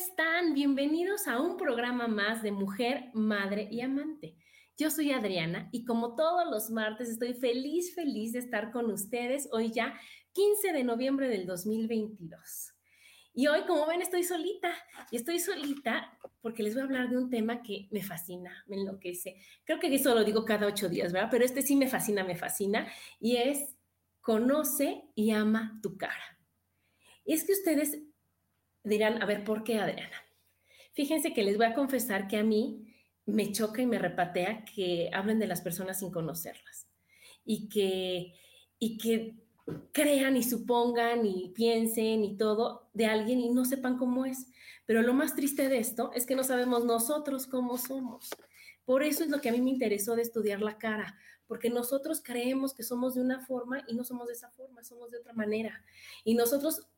Están? Bienvenidos a un programa más de Mujer, Madre y Amante. Yo soy Adriana y como todos los martes estoy feliz, feliz de estar con ustedes hoy ya 15 de noviembre del 2022. Y hoy, como ven, estoy solita. Y estoy solita porque les voy a hablar de un tema que me fascina, me enloquece. Creo que eso lo digo cada ocho días, ¿verdad? Pero este sí me fascina, me fascina. Y es, conoce y ama tu cara. es que ustedes dirán, a ver, ¿por qué Adriana? Fíjense que les voy a confesar que a mí me choca y me repatea que hablen de las personas sin conocerlas y que, y que crean y supongan y piensen y todo de alguien y no sepan cómo es. Pero lo más triste de esto es que no sabemos nosotros cómo somos. Por eso es lo que a mí me interesó de estudiar la cara, porque nosotros creemos que somos de una forma y no somos de esa forma, somos de otra manera. Y nosotros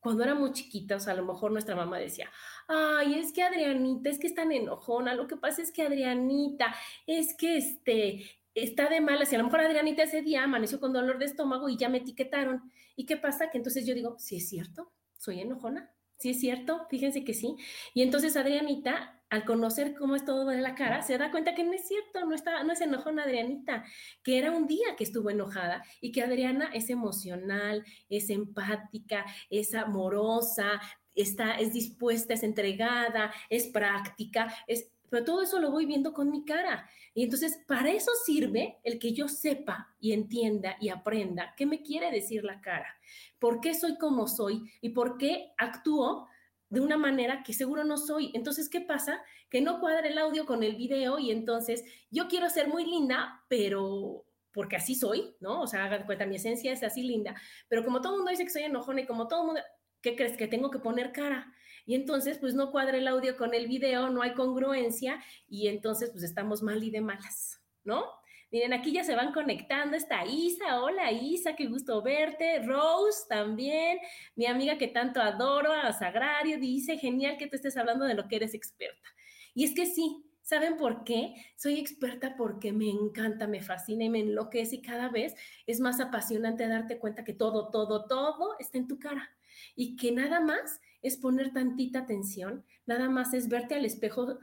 cuando éramos chiquitas, a lo mejor nuestra mamá decía, ay, es que Adrianita, es que es tan enojona, lo que pasa es que Adrianita, es que este, está de malas, y a lo mejor Adrianita ese día amaneció con dolor de estómago y ya me etiquetaron. ¿Y qué pasa? Que entonces yo digo, sí es cierto, soy enojona, sí es cierto, fíjense que sí. Y entonces Adrianita al conocer cómo es todo de la cara, se da cuenta que no es cierto, no, está, no es enojona Adrianita, que era un día que estuvo enojada y que Adriana es emocional, es empática, es amorosa, está, es dispuesta, es entregada, es práctica, es, pero todo eso lo voy viendo con mi cara. Y entonces, para eso sirve el que yo sepa y entienda y aprenda qué me quiere decir la cara, por qué soy como soy y por qué actúo de una manera que seguro no soy. Entonces, ¿qué pasa? Que no cuadra el audio con el video y entonces yo quiero ser muy linda, pero porque así soy, ¿no? O sea, hagan cuenta, mi esencia es así linda, pero como todo el mundo dice que soy enojona y como todo el mundo, ¿qué crees? Que tengo que poner cara. Y entonces, pues no cuadra el audio con el video, no hay congruencia y entonces, pues estamos mal y de malas, ¿no? Miren, aquí ya se van conectando. Está Isa, hola Isa, qué gusto verte. Rose también, mi amiga que tanto adoro, a Sagrario, dice, genial que tú estés hablando de lo que eres experta. Y es que sí, ¿Saben por qué? Soy experta porque me encanta, me fascina y me enloquece y cada vez es más apasionante darte cuenta que todo, todo, todo está en tu cara y que nada más es poner tantita atención, nada más es verte al espejo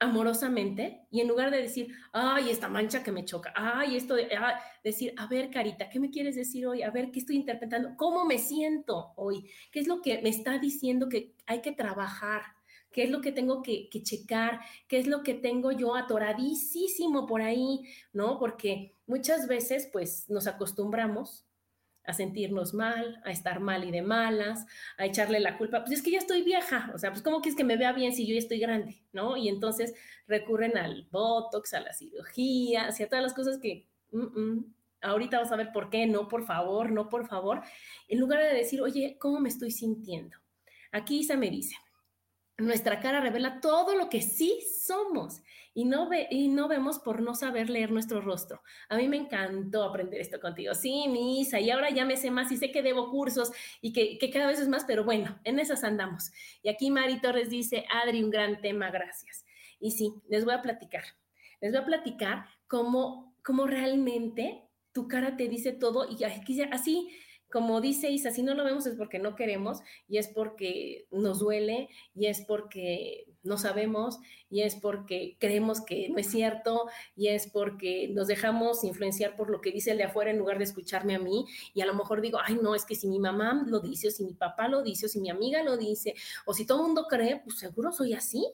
amorosamente y en lugar de decir, ay, esta mancha que me choca, ay, esto de, decir, a ver, Carita, ¿qué me quieres decir hoy? A ver, ¿qué estoy interpretando? ¿Cómo me siento hoy? ¿Qué es lo que me está diciendo que hay que trabajar? ¿Qué es lo que tengo que, que checar? ¿Qué es lo que tengo yo atoradísimo por ahí? ¿No? Porque muchas veces, pues, nos acostumbramos a sentirnos mal, a estar mal y de malas, a echarle la culpa, pues es que ya estoy vieja, o sea, pues ¿cómo quieres que me vea bien si yo ya estoy grande, ¿no? Y entonces recurren al Botox, a la cirugía, a todas las cosas que, ahorita vamos a ver por qué, no, por favor, no, por favor, en lugar de decir, oye, ¿cómo me estoy sintiendo? Aquí Isa me dice, nuestra cara revela todo lo que sí somos y no, ve, y no vemos por no saber leer nuestro rostro. A mí me encantó aprender esto contigo. Sí, Misa, y ahora ya me sé más y sé que debo cursos y que, que cada vez es más, pero bueno, en esas andamos. Y aquí Mari Torres dice, Adri, un gran tema, gracias. Y sí, les voy a platicar. Les voy a platicar cómo, cómo realmente tu cara te dice todo y así como dice Isa, si no lo vemos es porque no queremos y es porque nos duele y es porque no sabemos y es porque creemos que no es cierto y es porque nos dejamos influenciar por lo que dice el de afuera en lugar de escucharme a mí y a lo mejor digo, ay no, es que si mi mamá lo dice o si mi papá lo dice o si mi amiga lo dice o si todo el mundo cree, pues seguro soy así.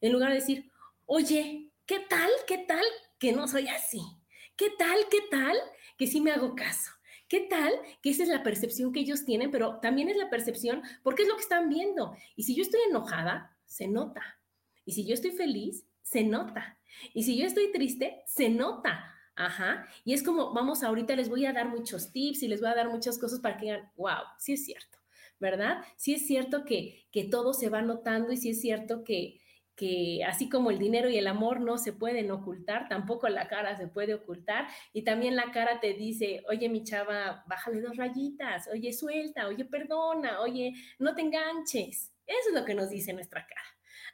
En lugar de decir, oye, ¿qué tal? ¿Qué tal que no soy así? ¿Qué tal? ¿Qué tal que sí me hago caso? ¿Qué tal? Que esa es la percepción que ellos tienen, pero también es la percepción porque es lo que están viendo. Y si yo estoy enojada, se nota. Y si yo estoy feliz, se nota. Y si yo estoy triste, se nota. Ajá. Y es como, vamos, ahorita les voy a dar muchos tips y les voy a dar muchas cosas para que digan, wow, sí es cierto, ¿verdad? Sí es cierto que, que todo se va notando y sí es cierto que, que así como el dinero y el amor no se pueden ocultar, tampoco la cara se puede ocultar. Y también la cara te dice, oye, mi chava, bájale dos rayitas, oye, suelta, oye, perdona, oye, no te enganches. Eso es lo que nos dice nuestra cara.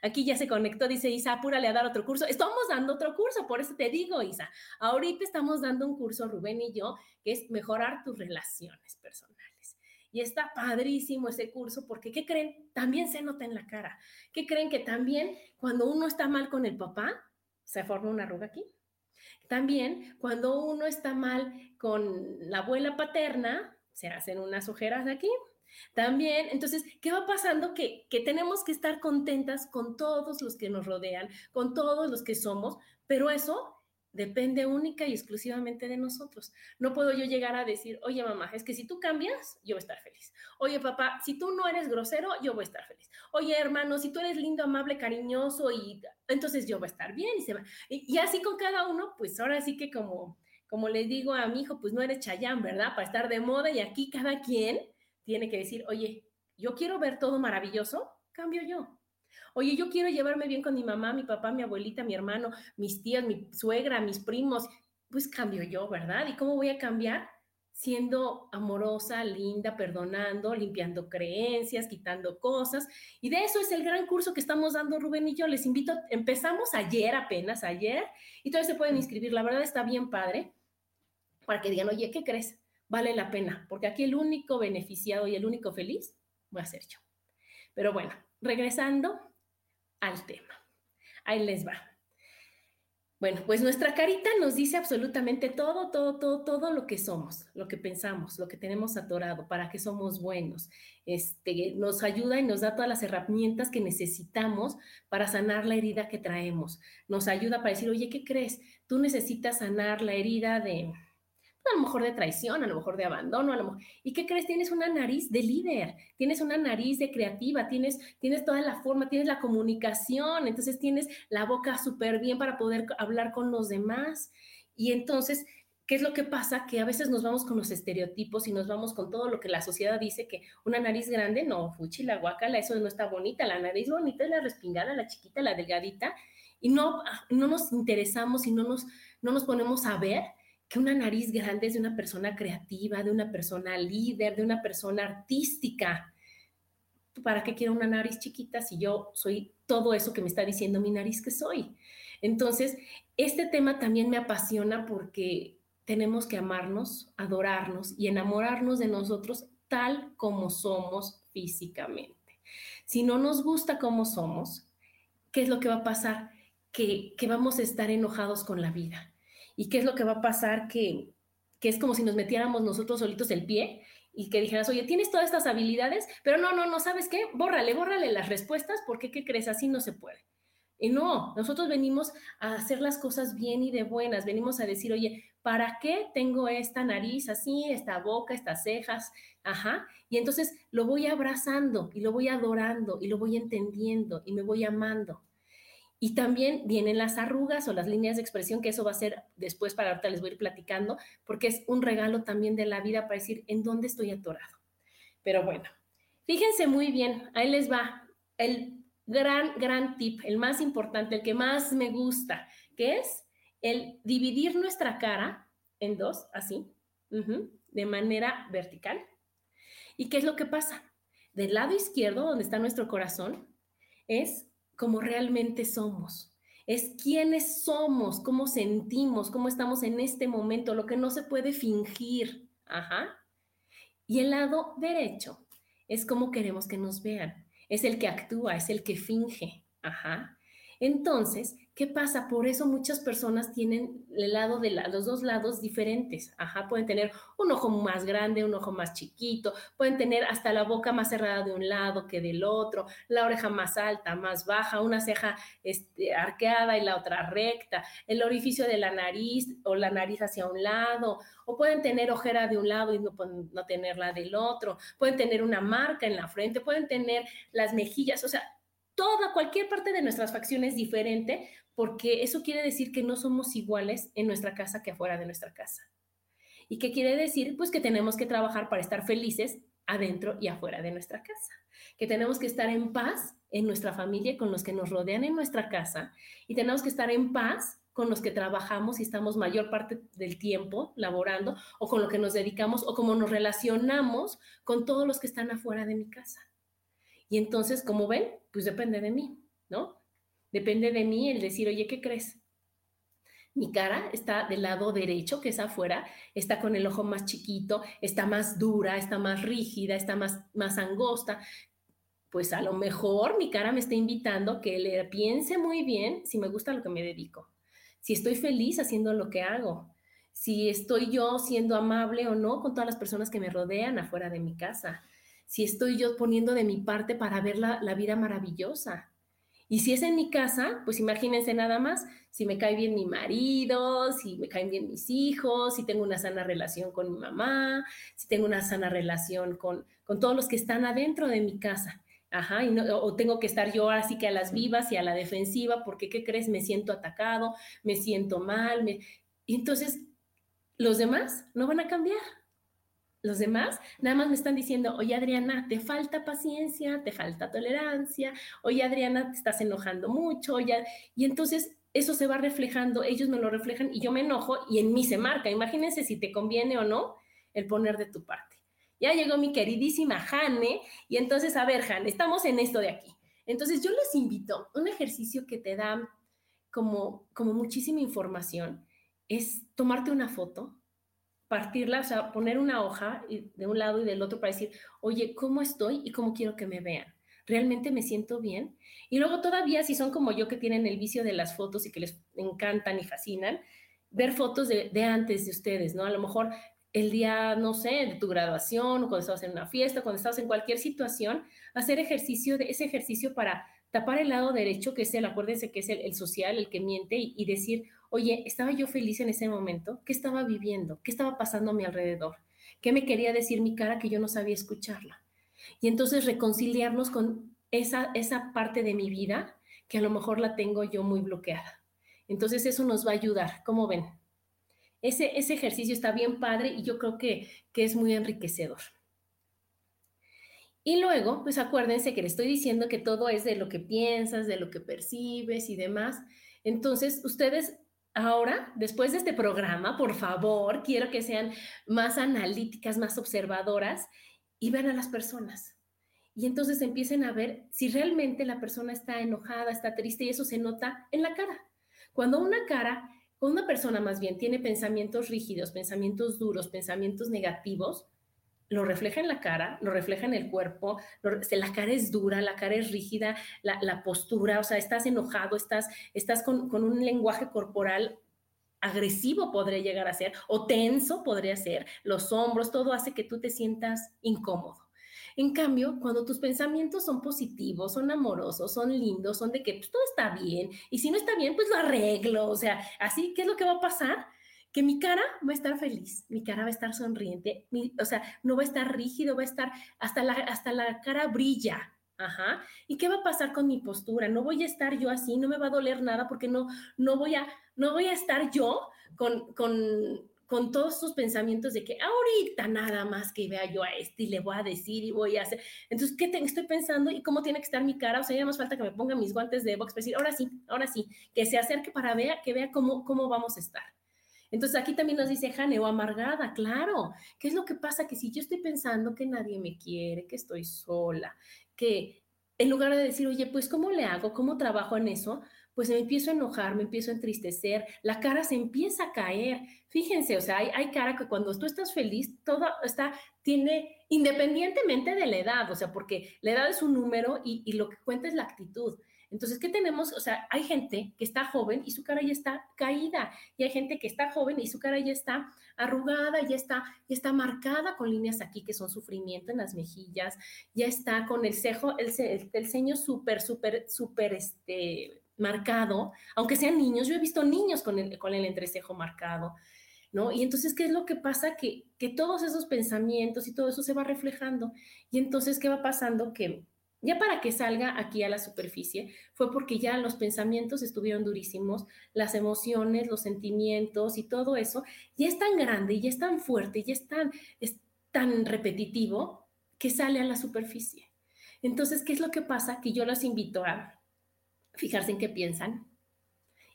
Aquí ya se conectó, dice Isa, apúrale a dar otro curso. Estamos dando otro curso, por eso te digo, Isa. Ahorita estamos dando un curso, Rubén y yo, que es mejorar tus relaciones personales. Y está padrísimo ese curso porque, ¿qué creen? También se nota en la cara. ¿Qué creen que también cuando uno está mal con el papá, se forma una arruga aquí? También cuando uno está mal con la abuela paterna, se hacen unas ojeras aquí. También, entonces, ¿qué va pasando? Que, que tenemos que estar contentas con todos los que nos rodean, con todos los que somos, pero eso depende única y exclusivamente de nosotros. No puedo yo llegar a decir, oye mamá, es que si tú cambias, yo voy a estar feliz. Oye papá, si tú no eres grosero, yo voy a estar feliz. Oye hermano, si tú eres lindo, amable, cariñoso, y entonces yo voy a estar bien y se va. Y, así con cada uno, pues ahora sí que como, como le digo a mi hijo, pues no eres chayán, ¿verdad? Para estar de moda y aquí cada quien tiene que decir, oye, yo quiero ver todo maravilloso, cambio yo. Oye, yo quiero llevarme bien con mi mamá, mi papá, mi abuelita, mi hermano, mis tías, mi suegra, mis primos. Pues cambio yo, ¿verdad? ¿Y cómo voy a cambiar? Siendo amorosa, linda, perdonando, limpiando creencias, quitando cosas. Y de eso es el gran curso que estamos dando Rubén y yo. Les invito, empezamos ayer apenas, ayer, y todavía se pueden inscribir. La verdad está bien padre para que digan, oye, ¿qué crees? Vale la pena, porque aquí el único beneficiado y el único feliz voy a ser yo. Pero bueno, regresando, al tema. Ahí les va. Bueno, pues nuestra carita nos dice absolutamente todo, todo, todo, todo lo que somos, lo que pensamos, lo que tenemos atorado, para que somos buenos. Este, nos ayuda y nos da todas las herramientas que necesitamos para sanar la herida que traemos. Nos ayuda para decir, oye, ¿qué crees? Tú necesitas sanar la herida de, a lo mejor de traición, a lo mejor de abandono, a lo mejor... ¿Y qué crees? Tienes una nariz de líder, tienes una nariz de creativa, tienes, tienes toda la forma, tienes la comunicación, entonces tienes la boca súper bien para poder hablar con los demás. Y entonces, ¿qué es lo que pasa? Que a veces nos vamos con los estereotipos y nos vamos con todo lo que la sociedad dice que una nariz grande, no, fuchi, la guacala, eso no está bonita, la nariz bonita es la respingada, la chiquita, la delgadita, y no, no nos interesamos y no nos, no nos ponemos a ver que una nariz grande es de una persona creativa, de una persona líder, de una persona artística. ¿Para qué quiero una nariz chiquita si yo soy todo eso que me está diciendo mi nariz que soy? Entonces, este tema también me apasiona porque tenemos que amarnos, adorarnos y enamorarnos de nosotros tal como somos físicamente. Si no nos gusta como somos, ¿qué es lo que va a pasar? Que, que vamos a estar enojados con la vida ¿Y qué es lo que va a pasar? Que, que es como si nos metiéramos nosotros solitos el pie y que dijeras, oye, tienes todas estas habilidades, pero no, no, no, ¿sabes qué? Bórrale, bórrale las respuestas porque, ¿qué crees? Así no se puede. Y no, nosotros venimos a hacer las cosas bien y de buenas, venimos a decir, oye, ¿para qué tengo esta nariz así, esta boca, estas cejas? Ajá. Y entonces lo voy abrazando y lo voy adorando y lo voy entendiendo y me voy amando. Y también vienen las arrugas o las líneas de expresión, que eso va a ser después para ahorita les voy a ir platicando, porque es un regalo también de la vida para decir en dónde estoy atorado. Pero bueno, fíjense muy bien, ahí les va el gran, gran tip, el más importante, el que más me gusta, que es el dividir nuestra cara en dos, así, de manera vertical. ¿Y qué es lo que pasa? Del lado izquierdo, donde está nuestro corazón, es como realmente somos. Es quiénes somos, cómo sentimos, cómo estamos en este momento, lo que no se puede fingir. Ajá. Y el lado derecho es como queremos que nos vean. Es el que actúa, es el que finge. Ajá. Entonces, ¿Qué pasa? Por eso muchas personas tienen el lado de los dos lados diferentes. Ajá, pueden tener un ojo más grande, un ojo más chiquito, pueden tener hasta la boca más cerrada de un lado que del otro, la oreja más alta, más baja, una ceja este, arqueada y la otra recta, el orificio de la nariz o la nariz hacia un lado, o pueden tener ojera de un lado y no, no tenerla del otro, pueden tener una marca en la frente, pueden tener las mejillas, o sea, toda, cualquier parte de nuestras facciones diferente, porque eso quiere decir que no somos iguales en nuestra casa que afuera de nuestra casa. ¿Y qué quiere decir? Pues que tenemos que trabajar para estar felices adentro y afuera de nuestra casa, que tenemos que estar en paz en nuestra familia, con los que nos rodean en nuestra casa, y tenemos que estar en paz con los que trabajamos y estamos mayor parte del tiempo laborando, o con lo que nos dedicamos, o cómo nos relacionamos con todos los que están afuera de mi casa. Y entonces, como ven, pues depende de mí, ¿no? Depende de mí el decir, oye, ¿qué crees? Mi cara está del lado derecho, que es afuera, está con el ojo más chiquito, está más dura, está más rígida, está más, más angosta. Pues a lo mejor mi cara me está invitando que le piense muy bien si me gusta lo que me dedico, si estoy feliz haciendo lo que hago, si estoy yo siendo amable o no con todas las personas que me rodean afuera de mi casa, si estoy yo poniendo de mi parte para ver la, la vida maravillosa. Y si es en mi casa, pues imagínense nada más, si me cae bien mi marido, si me caen bien mis hijos, si tengo una sana relación con mi mamá, si tengo una sana relación con, con todos los que están adentro de mi casa. Ajá, y no, o tengo que estar yo así que a las vivas y a la defensiva, porque ¿qué crees? Me siento atacado, me siento mal. Me... Y entonces, los demás no van a cambiar. Los demás nada más me están diciendo, oye Adriana, te falta paciencia, te falta tolerancia, oye Adriana, te estás enojando mucho, ya y entonces eso se va reflejando, ellos me lo reflejan y yo me enojo y en mí se marca. Imagínense si te conviene o no el poner de tu parte. Ya llegó mi queridísima Jane y entonces, a ver, Jane, estamos en esto de aquí. Entonces yo les invito, un ejercicio que te da como, como muchísima información, es tomarte una foto, partirla, o sea, poner una hoja de un lado y del otro para decir, oye, ¿cómo estoy y cómo quiero que me vean? ¿Realmente me siento bien? Y luego todavía, si son como yo que tienen el vicio de las fotos y que les encantan y fascinan, ver fotos de, antes de ustedes, ¿no? A lo mejor el día, no sé, de tu graduación o cuando estabas en una fiesta, cuando estabas en cualquier situación, hacer ejercicio, de, ese ejercicio para tapar el lado derecho, que es el, acuérdense que es el, social, el que miente, y decir, oye, ¿estaba yo feliz en ese momento? ¿Qué estaba viviendo? ¿Qué estaba pasando a mi alrededor? ¿Qué me quería decir mi cara que yo no sabía escucharla? Y entonces reconciliarnos con esa, esa parte de mi vida que a lo mejor la tengo yo muy bloqueada. Entonces eso nos va a ayudar, ¿cómo ven? Ese, ese ejercicio está bien padre y yo creo que, que es muy enriquecedor. Y luego, pues acuérdense que le estoy diciendo que todo es de lo que piensas, de lo que percibes y demás. Entonces, ustedes Ahora, después de este programa, por favor, quiero que sean más analíticas, más observadoras y vean a las personas. Y entonces empiecen a ver si realmente la persona está enojada, está triste y eso se nota en la cara. Cuando una cara, cuando una persona más bien tiene pensamientos rígidos, pensamientos duros, pensamientos negativos, lo refleja en la cara, lo refleja en el cuerpo, la cara es dura, la cara es rígida, la, postura, o sea, estás enojado, estás, estás con, con, un lenguaje corporal agresivo podría llegar a ser, o tenso podría ser, los hombros, todo hace que tú te sientas incómodo. En cambio, cuando tus pensamientos son positivos, son amorosos, son lindos, son de que pues, todo está bien, y si no está bien, pues lo arreglo, o sea, así, ¿qué es lo que va a pasar? Que mi cara va a estar feliz, mi cara va a estar sonriente, o sea, no va a estar rígido, va a estar, hasta la, hasta la cara brilla. Ajá. ¿Y qué va a pasar con mi postura? No voy a estar yo así, no me va a doler nada porque no, no, voy, a, no voy a estar yo con, con, con todos estos pensamientos de que ahorita nada más que vea yo a este y le voy a decir y voy a hacer. Entonces, ¿qué estoy pensando y cómo tiene que estar mi cara? O sea, ya más falta que me ponga mis guantes de box para decir, ahora sí, ahora sí, que se acerque para ver, que vea cómo, cómo vamos a estar. Entonces aquí también nos dice Jane, o amargada, claro. ¿Qué es lo que pasa? Que si yo estoy pensando que nadie me quiere, que estoy sola, que en lugar de decir, oye, pues ¿cómo le hago? ¿Cómo trabajo en eso? Pues me empiezo a enojar, me empiezo a entristecer, la cara se empieza a caer. Fíjense, o sea, hay, cara que cuando tú estás feliz, todo está, tiene, independientemente de la edad, o sea, porque la edad es un número y lo que cuenta es la actitud. Entonces, ¿qué tenemos? O sea, hay gente que está joven y su cara ya está caída, y hay gente que está joven y su cara ya está arrugada, ya está, ya está marcada con líneas aquí que son sufrimiento en las mejillas, ya está con el cejo, el, ceño súper, súper, súper, este, marcado, aunque sean niños, yo he visto niños con el, con el entrecejo marcado, ¿no? Y entonces, ¿qué es lo que pasa? Que, que todos esos pensamientos y todo eso se va reflejando. Y entonces, ¿qué va pasando? Que ya para que salga aquí a la superficie fue porque ya los pensamientos estuvieron durísimos, las emociones, los sentimientos y todo eso ya es tan grande, ya es tan fuerte, ya es tan, es tan repetitivo que sale a la superficie. Entonces, ¿qué es lo que pasa? Que yo los invito a fijarse en qué piensan.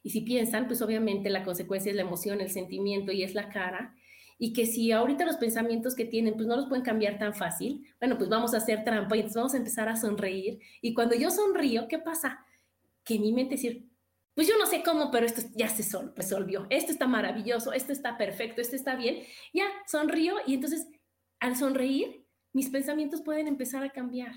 Y si piensan, pues obviamente la consecuencia es la emoción, el sentimiento y es la cara y que si ahorita los pensamientos que tienen, pues no los pueden cambiar tan fácil, bueno, pues vamos a hacer trampa y entonces vamos a empezar a sonreír. Y cuando yo sonrío, ¿qué pasa? Que mi mente decir, pues yo no sé cómo, pero esto ya se resolvió, esto está maravilloso, esto está perfecto, esto está bien, ya sonrío y entonces al sonreír, mis pensamientos pueden empezar a cambiar.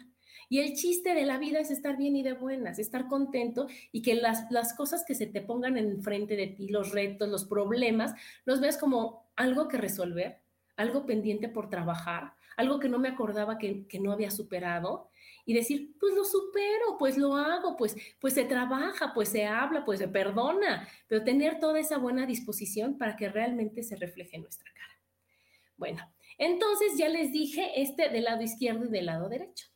Y el chiste de la vida es estar bien y de buenas, estar contento y que las, las cosas que se te pongan enfrente de ti, los retos, los problemas, los veas como algo que resolver, algo pendiente por trabajar, algo que no me acordaba que, no había superado y decir, pues lo supero, pues lo hago, pues, pues se trabaja, pues se habla, pues se perdona, pero tener toda esa buena disposición para que realmente se refleje en nuestra cara. Bueno, entonces ya les dije este del lado izquierdo y del lado derecho.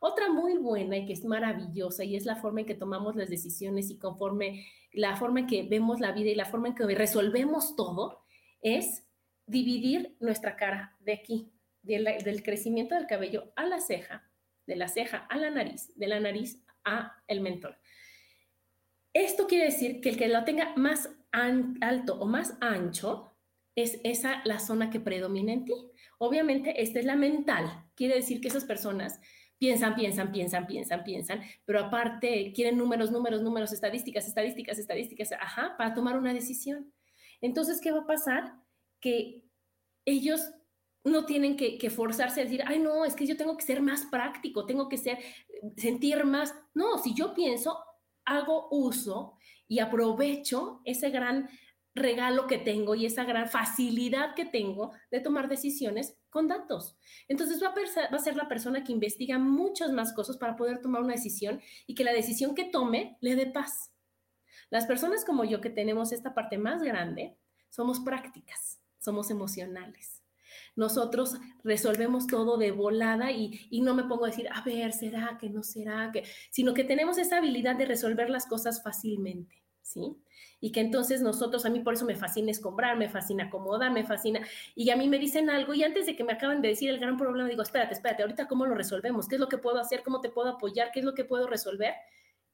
Otra muy buena y que es maravillosa y es la forma en que tomamos las decisiones y conforme la forma en que vemos la vida y la forma en que resolvemos todo, es dividir nuestra cara de aquí, del, crecimiento del cabello a la ceja, de la ceja a la nariz, de la nariz a el mentón. Esto quiere decir que el que lo tenga más alto o más ancho es esa la zona que predomina en ti. Obviamente, esta es la mental. Quiere decir que esas personas piensan, piensan, piensan, piensan, piensan, pero aparte quieren números, números, números, estadísticas, estadísticas, estadísticas, ajá, para tomar una decisión. Entonces, ¿qué va a pasar? Que ellos no tienen que, forzarse a decir, ay, no, es que yo tengo que ser más práctico, tengo que ser, sentir más. No, si yo pienso, hago uso y aprovecho ese gran regalo que tengo y esa gran facilidad que tengo de tomar decisiones con datos. Entonces va a, va a, ser la persona que investiga muchas más cosas para poder tomar una decisión y que la decisión que tome le dé paz. Las personas como yo que tenemos esta parte más grande, somos prácticas, somos emocionales. Nosotros resolvemos todo de volada y, no me pongo a decir, a ver, ¿será que no será que? Sino que tenemos esa habilidad de resolver las cosas fácilmente, ¿sí? Y que entonces nosotros, a mí por eso me fascina escombrar, me fascina acomodar, me fascina, y a mí me dicen algo y antes de que me acaben de decir el gran problema, digo, espérate, espérate, ahorita cómo lo resolvemos, qué es lo que puedo hacer, cómo te puedo apoyar, qué es lo que puedo resolver,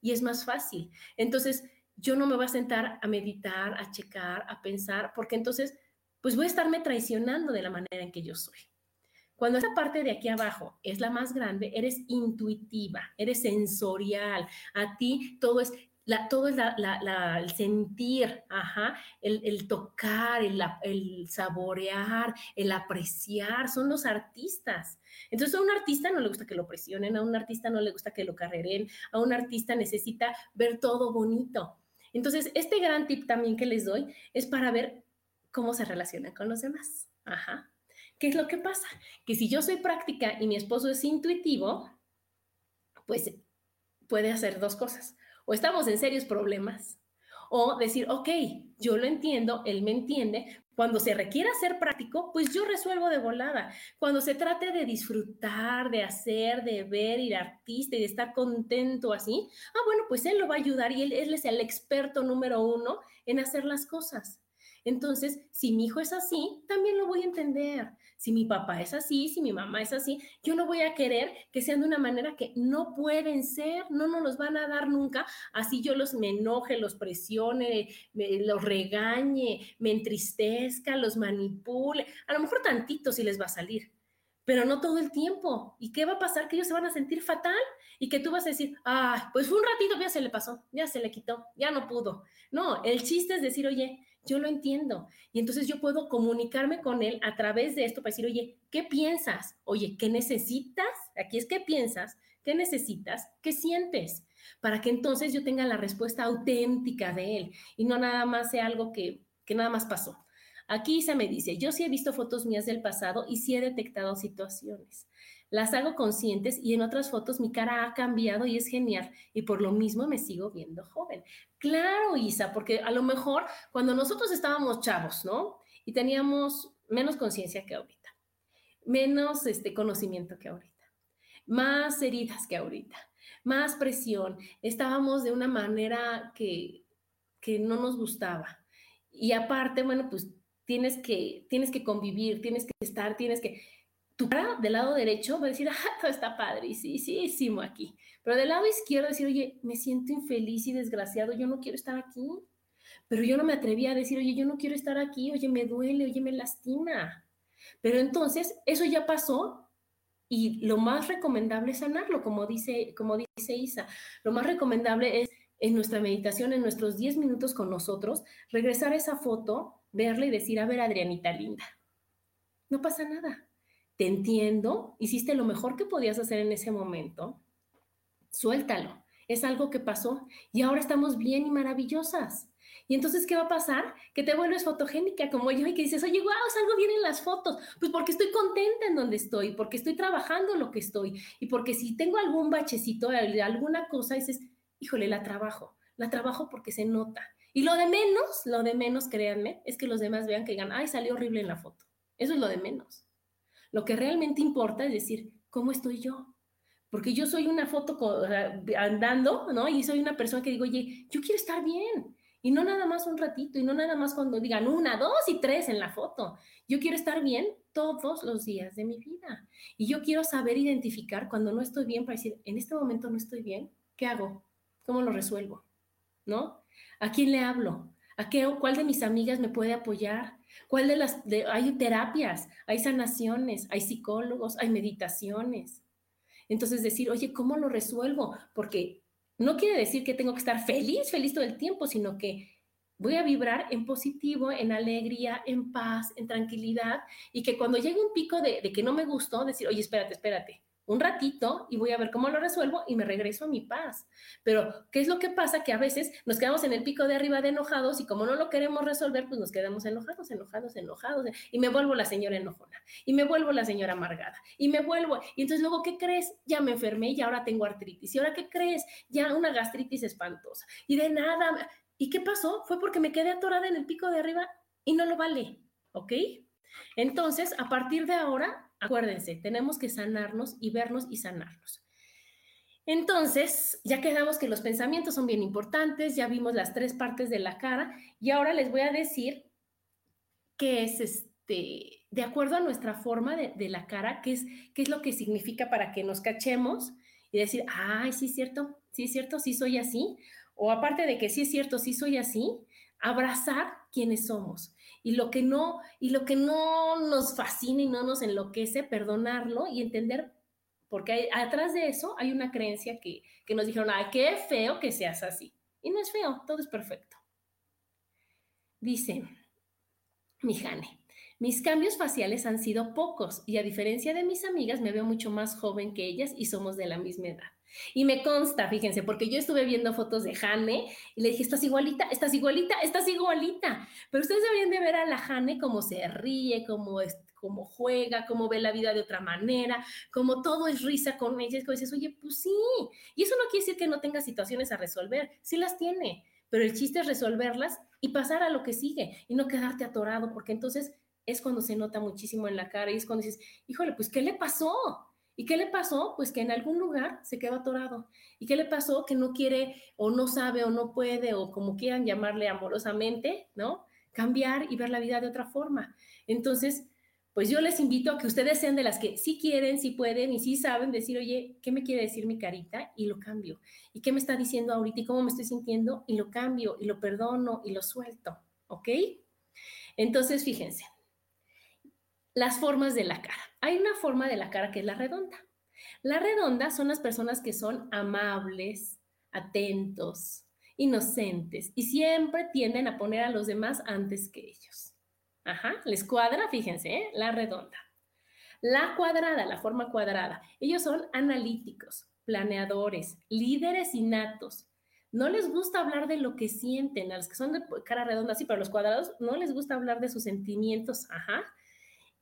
y es más fácil. Entonces, yo no me voy a sentar a meditar, a checar, a pensar, porque entonces, pues voy a estarme traicionando de la manera en que yo soy. Cuando esa parte de aquí abajo es la más grande, eres intuitiva, eres sensorial. A ti todo es, todo es el sentir, ajá, el, tocar, el, el, saborear, el apreciar. Son los artistas. Entonces a un artista no le gusta que lo presionen, a un artista no le gusta que lo carreren, a un artista necesita ver todo bonito. Entonces, este gran tip también que les doy es para ver cómo se relacionan con los demás. Ajá. ¿Qué es lo que pasa? Que si yo soy práctica y mi esposo es intuitivo, pues puede hacer dos cosas. O estamos en serios problemas, o decir, ok, yo lo entiendo, él me entiende, cuando se requiera ser práctico, pues yo resuelvo de volada. Cuando se trate de disfrutar, de hacer, de ver, ir artista y de estar contento así, ah, bueno, pues él lo va a ayudar y él, él es el experto número uno en hacer las cosas. Entonces, si mi hijo es así, también lo voy a entender. Si mi papá es así, si mi mamá es así, yo no voy a querer que sean de una manera que no pueden ser, no nos los van a dar nunca. Así yo los me enoje, los presione, los regañe, me entristezca, los manipule. A lo mejor tantito sí les va a salir, pero no todo el tiempo. ¿Y qué va a pasar? Que ellos se van a sentir fatal y que tú vas a decir, ah, pues fue un ratito, ya se le pasó, ya se le quitó, ya no pudo. No, el chiste es decir, oye, yo lo entiendo. Y entonces yo puedo comunicarme con él a través de esto para decir, oye, ¿qué piensas? Oye, ¿qué necesitas? Aquí es qué piensas, qué necesitas, qué sientes, para que entonces yo tenga la respuesta auténtica de él y no nada más sea algo que, que nada más pasó. Aquí Isa me dice, yo sí he visto fotos mías del pasado y sí he detectado situaciones. Las hago conscientes y en otras fotos mi cara ha cambiado y es genial y por lo mismo me sigo viendo joven. Claro, Isa, porque a lo mejor cuando nosotros estábamos chavos, ¿no? Y teníamos menos conciencia que ahorita, menos este conocimiento que ahorita, más heridas que ahorita, más presión, estábamos de una manera que, que no nos gustaba. Y aparte, bueno, pues tienes que, tienes que convivir, tienes que estar, tienes que... Tu cara del lado derecho va a decir, ah, todo está padre, sí, sí, sí, aquí. Pero del lado izquierdo decir, oye, me siento infeliz y desgraciado, yo no quiero estar aquí. Pero yo no me atrevía a decir, oye, yo no quiero estar aquí, oye, me duele, oye, me lastima. Pero entonces, eso ya pasó y lo más recomendable es sanarlo, como dice, como dice Isa. Lo más recomendable es en nuestra meditación, en nuestros 10 minutos con nosotros, regresar a esa foto verla y decir, a ver, Adrianita linda, no pasa nada. Te entiendo, hiciste lo mejor que podías hacer en ese momento. Suéltalo. Es algo que pasó y ahora estamos bien y maravillosas. Y entonces, ¿qué va a pasar? Que te vuelves fotogénica como yo y que dices, oye, wow, salgo bien en las fotos. Pues porque estoy contenta en donde estoy, porque estoy trabajando lo que estoy y porque si tengo algún bachecito, alguna cosa, dices, híjole, la trabajo. La trabajo porque se nota. Y lo de menos, lo de menos, créanme, es que los demás vean que digan, ay, salió horrible en la foto. Eso es lo de menos. Lo que realmente importa es decir, ¿cómo estoy yo? Porque yo soy una foto andando, ¿no? Y soy una persona que digo, oye, yo quiero estar bien. Y no nada más un ratito, y no nada más cuando digan una, dos y tres en la foto. Yo quiero estar bien todos los días de mi vida. Y yo quiero saber identificar cuando no estoy bien para decir, en este momento no estoy bien, ¿qué hago? ¿Cómo lo resuelvo? ¿No? ¿A quién le hablo? ¿A qué, cuál de mis amigas me puede apoyar? ¿Cuál de las, hay terapias, hay sanaciones, hay psicólogos, hay meditaciones? Entonces decir, oye, ¿cómo lo resuelvo? Porque no quiere decir que tengo que estar feliz, feliz todo el tiempo, sino que voy a vibrar en positivo, en alegría, en paz, en tranquilidad, y que cuando llegue un pico de, de que no me gustó, decir, oye, espérate, espérate, un ratito y voy a ver cómo lo resuelvo y me regreso a mi paz. Pero, ¿qué es lo que pasa? Que a veces nos quedamos en el pico de arriba de enojados y como no lo queremos resolver, pues nos quedamos enojados, enojados, enojados. Y me vuelvo la señora enojona y me vuelvo la señora amargada y me vuelvo. Y entonces luego, ¿qué crees? Ya me enfermé y ahora tengo artritis. ¿Y ahora qué crees? Ya una gastritis espantosa. Y de nada. ¿Y qué pasó? Fue porque me quedé atorada en el pico de arriba y no lo vale. ¿Ok? Entonces, a partir de ahora, Acuérdense, tenemos que sanarnos y vernos y sanarnos. Entonces, ya quedamos que los pensamientos son bien importantes, ya vimos las tres partes de la cara y ahora les voy a decir qué es este, de acuerdo a nuestra forma de, la cara, qué es, qué es lo que significa para que nos cachemos y decir, ay, sí es cierto, sí es cierto, sí soy así. O aparte de que sí es cierto, sí soy así, abrazar quienes somos y lo que no y lo que no nos fascina y no nos enloquece, perdonarlo y entender porque atrás de eso hay una creencia que, que nos dijeron, ay, qué feo que seas así. Y no es feo, todo es perfecto. Dice, mi Jane, mis cambios faciales han sido pocos y a diferencia de mis amigas me veo mucho más joven que ellas y somos de la misma edad. Y me consta, fíjense, porque yo estuve viendo fotos de Jane y le dije, estás igualita, estás igualita, estás igualita. Pero ustedes deberían de ver a la Jane cómo se ríe, cómo, cómo juega, cómo ve la vida de otra manera, cómo todo es risa con ella. Es que dices, oye, pues sí. Y eso no quiere decir que no tenga situaciones a resolver, sí las tiene, pero el chiste es resolverlas y pasar a lo que sigue y no quedarte atorado, porque entonces es cuando se nota muchísimo en la cara y es cuando dices, híjole, pues, ¿qué le pasó? ¿Y qué le pasó? Pues que en algún lugar se quedó atorado. ¿Y qué le pasó? Que no quiere o no sabe o no puede o como quieran llamarle amorosamente, ¿no? Cambiar y ver la vida de otra forma. Entonces, pues yo les invito a que ustedes sean de las que sí quieren, sí pueden y sí saben decir, oye, ¿qué me quiere decir mi carita? Y lo cambio. ¿Y qué me está diciendo ahorita y cómo me estoy sintiendo? Y lo cambio y lo perdono y lo suelto. ¿Ok? Entonces, fíjense, las formas de la cara. Hay una forma de la cara que es la redonda. La redonda son las personas que son amables, atentos, inocentes y siempre tienden a poner a los demás antes que ellos. Ajá, les cuadra, fíjense, ¿eh? la redonda. La cuadrada, la forma cuadrada, ellos son analíticos, planeadores, líderes innatos. No les gusta hablar de lo que sienten, a los que son de cara redonda, sí, pero los cuadrados no les gusta hablar de sus sentimientos, ajá.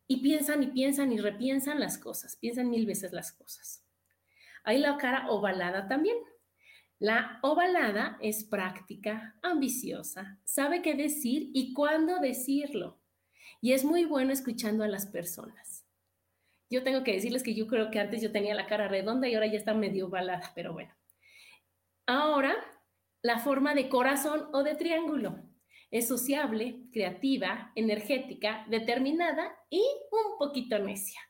Y piensan y piensan y repiensan las cosas, piensan mil veces las cosas. Hay la cara ovalada también. La ovalada es práctica, ambiciosa, sabe qué decir y cuándo decirlo. Y es muy bueno escuchando a las personas. Yo tengo que decirles que yo creo que antes yo tenía la cara redonda y ahora ya está medio ovalada, pero bueno. Ahora, la forma de corazón o de triángulo. Es sociable, creativa, energética, determinada y un poquito necia.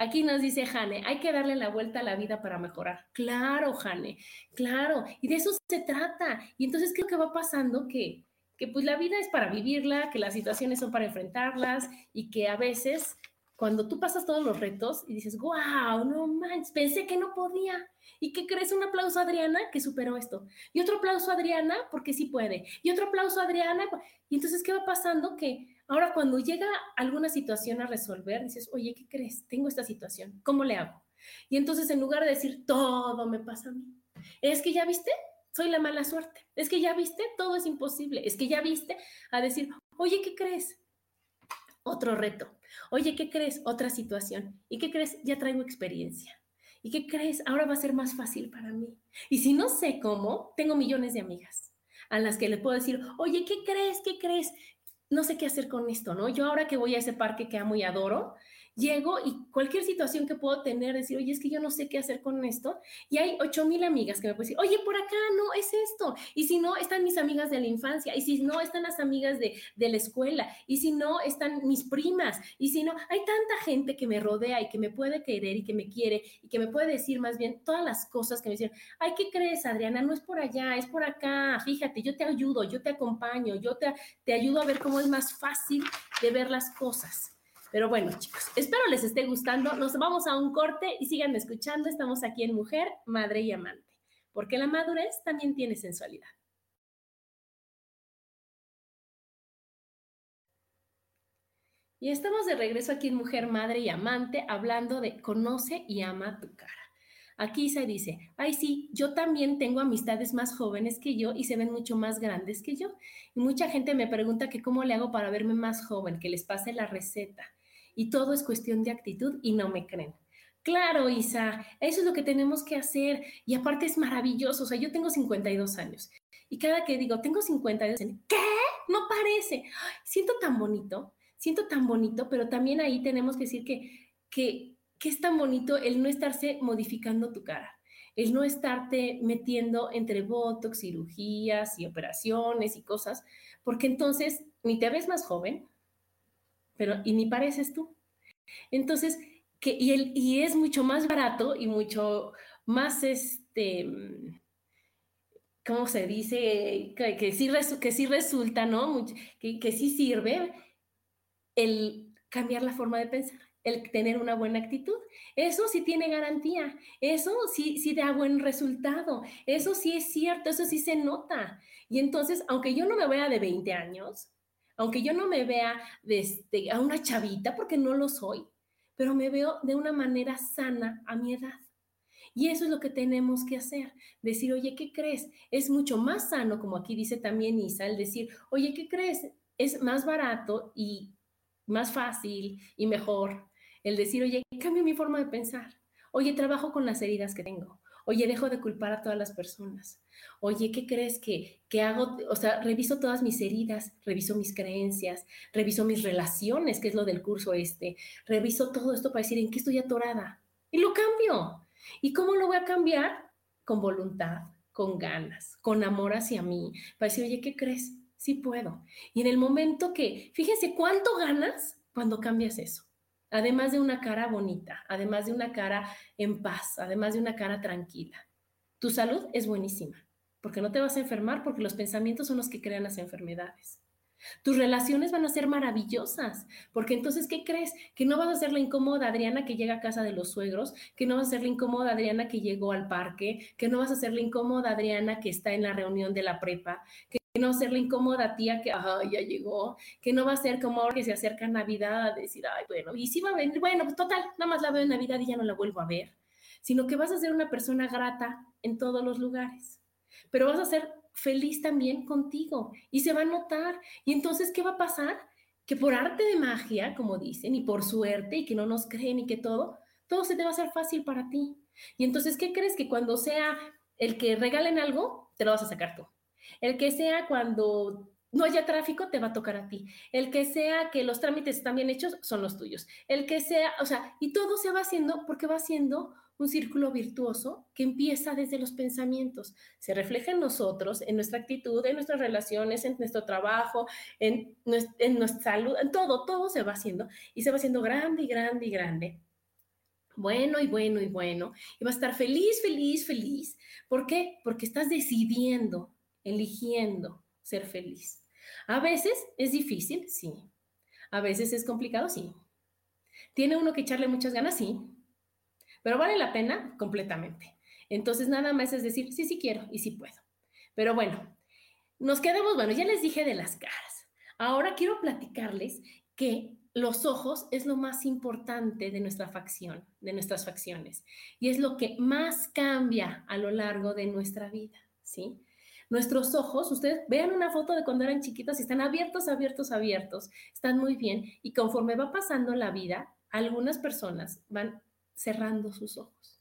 Aquí nos dice Jane, hay que darle la vuelta a la vida para mejorar. Claro, Jane, claro. Y de eso se trata. Y entonces, ¿qué es lo que va pasando? Que, que pues la vida es para vivirla, que las situaciones son para enfrentarlas y que a veces cuando tú pasas todos los retos y dices, wow, no manches, pensé que no podía. ¿Y qué crees? Un aplauso a Adriana que superó esto. Y otro aplauso a Adriana porque sí puede. Y otro aplauso a Adriana. Y entonces, ¿qué va pasando? Que ahora cuando llega alguna situación a resolver, dices, oye, ¿qué crees? Tengo esta situación. ¿Cómo le hago? Y entonces, en lugar de decir, todo me pasa a mí, es que ya viste, soy la mala suerte. Es que ya viste, todo es imposible. Es que ya viste a decir, oye, ¿qué crees? Otro reto Oye, ¿qué crees? Otra situación. ¿Y qué crees? Ya traigo experiencia. ¿Y qué crees? Ahora va a ser más fácil para mí. Y si no sé cómo, tengo millones de amigas a las que le puedo decir, oye, ¿qué crees? ¿Qué crees? No sé qué hacer con esto, ¿no? Yo ahora que voy a ese parque que amo y adoro, llego y cualquier situación que puedo tener, decir, oye, es que yo no sé qué hacer con esto, y hay ocho mil amigas que me pueden decir, oye, por acá no, es esto, y si no, están mis amigas de la infancia, y si no, están las amigas de, de la escuela, y si no, están mis primas, y si no, hay tanta gente que me rodea y que me puede querer y que me quiere y que me puede decir más bien todas las cosas que me dicen, ay, ¿qué crees, Adriana? No es por allá, es por acá, fíjate, yo te ayudo, yo te acompaño, yo te, te ayudo a ver cómo es más fácil de ver las cosas. Pero bueno, chicos, espero les esté gustando. Nos vamos a un corte y sigan escuchando. Estamos aquí en Mujer, Madre y Amante, porque la madurez también tiene sensualidad. Y estamos de regreso aquí en Mujer, Madre y Amante, hablando de conoce y ama tu cara. Aquí se dice, ay sí, yo también tengo amistades más jóvenes que yo y se ven mucho más grandes que yo. Y mucha gente me pregunta que cómo le hago para verme más joven, que les pase la receta y todo es cuestión de actitud y no me creen. Claro, Isa, eso es lo que tenemos que hacer y aparte es maravilloso, o sea, yo tengo 52 años y cada que digo, tengo 52, ¿qué? No parece. siento tan bonito, siento tan bonito, pero también ahí tenemos que decir que, que, que es tan bonito el no estarse modificando tu cara el no estarte metiendo entre botox, cirugías y operaciones y cosas, porque entonces ni te ves más joven, pero y ni pareces tú. Entonces, que, y, el, y es mucho más barato y mucho más, este, ¿cómo se dice? Que, que sí, que sí resulta, ¿no? Que, que sí sirve el cambiar la forma de pensar el tener una buena actitud. Eso sí tiene garantía, eso sí, sí da buen resultado, eso sí es cierto, eso sí se nota. Y entonces, aunque yo no me vea de 20 años, aunque yo no me vea desde a una chavita, porque no lo soy, pero me veo de una manera sana a mi edad. Y eso es lo que tenemos que hacer, decir, oye, ¿qué crees? Es mucho más sano, como aquí dice también Isa, el decir, oye, ¿qué crees? Es más barato y más fácil y mejor el decir, oye, cambio mi forma de pensar. Oye, trabajo con las heridas que tengo. Oye, dejo de culpar a todas las personas. Oye, ¿qué crees que, que hago? O sea, reviso todas mis heridas, reviso mis creencias, reviso mis relaciones, que es lo del curso este. Reviso todo esto para decir en qué estoy atorada. Y lo cambio. ¿Y cómo lo voy a cambiar? Con voluntad, con ganas, con amor hacia mí. Para decir, oye, ¿qué crees? Sí puedo. Y en el momento que, fíjense cuánto ganas cuando cambias eso además de una cara bonita, además de una cara en paz, además de una cara tranquila. Tu salud es buenísima, porque no te vas a enfermar, porque los pensamientos son los que crean las enfermedades. Tus relaciones van a ser maravillosas, porque entonces, ¿qué crees? Que no vas a ser la incómoda Adriana que llega a casa de los suegros, que no vas a ser la incómoda Adriana que llegó al parque, que no vas a ser la incómoda Adriana que está en la reunión de la prepa, que no va a ser la incómoda tía que ya llegó, que no va a ser como ahora que se acerca Navidad a decir, ay, bueno, y si va a venir, bueno, pues total, nada más la veo en Navidad y ya no la vuelvo a ver, sino que vas a ser una persona grata en todos los lugares, pero vas a ser feliz también contigo y se va a notar. Y entonces, ¿qué va a pasar? Que por arte de magia, como dicen, y por suerte, y que no nos creen y que todo, todo se te va a hacer fácil para ti. Y entonces, ¿qué crees? Que cuando sea el que regalen algo, te lo vas a sacar tú. El que sea cuando no haya tráfico, te va a tocar a ti. El que sea que los trámites están bien hechos, son los tuyos. El que sea, o sea, y todo se va haciendo porque va haciendo un círculo virtuoso que empieza desde los pensamientos. Se refleja en nosotros, en nuestra actitud, en nuestras relaciones, en nuestro trabajo, en, en nuestra salud, en todo, todo se va haciendo y se va haciendo grande y grande y grande. Bueno y bueno y bueno. Y va a estar feliz, feliz, feliz. ¿Por qué? Porque estás decidiendo, eligiendo ser feliz. A veces es difícil, sí. A veces es complicado, sí. ¿Tiene uno que echarle muchas ganas? Sí pero vale la pena completamente. Entonces, nada más es decir, sí, sí quiero y sí puedo. Pero bueno, nos quedamos, bueno, ya les dije de las caras. Ahora quiero platicarles que los ojos es lo más importante de nuestra facción, de nuestras facciones, y es lo que más cambia a lo largo de nuestra vida, ¿sí? Nuestros ojos, ustedes vean una foto de cuando eran chiquitos y están abiertos, abiertos, abiertos, están muy bien, y conforme va pasando la vida, algunas personas van cerrando sus ojos.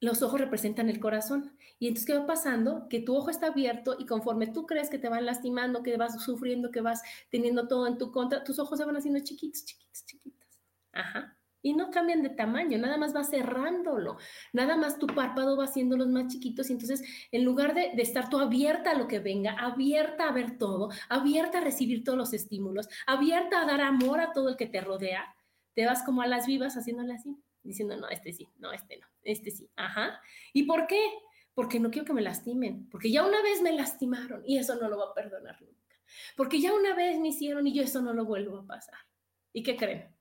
Los ojos representan el corazón. Y entonces, ¿qué va pasando? Que tu ojo está abierto y conforme tú crees que te van lastimando, que vas sufriendo, que vas teniendo todo en tu contra, tus ojos se van haciendo chiquitos, chiquitos, chiquitos. Ajá. Y no cambian de tamaño, nada más va cerrándolo, nada más tu párpado va haciéndolos más chiquitos y entonces en lugar de, de, estar tú abierta a lo que venga, abierta a ver todo, abierta a recibir todos los estímulos, abierta a dar amor a todo el que te rodea, te vas como a las vivas haciéndole así diciendo, no, este sí, no, este no, este sí, ajá. ¿Y por qué? Porque no quiero que me lastimen, porque ya una vez me lastimaron y eso no lo va a perdonar nunca. Porque ya una vez me hicieron y yo eso no lo vuelvo a pasar. ¿Y qué creen?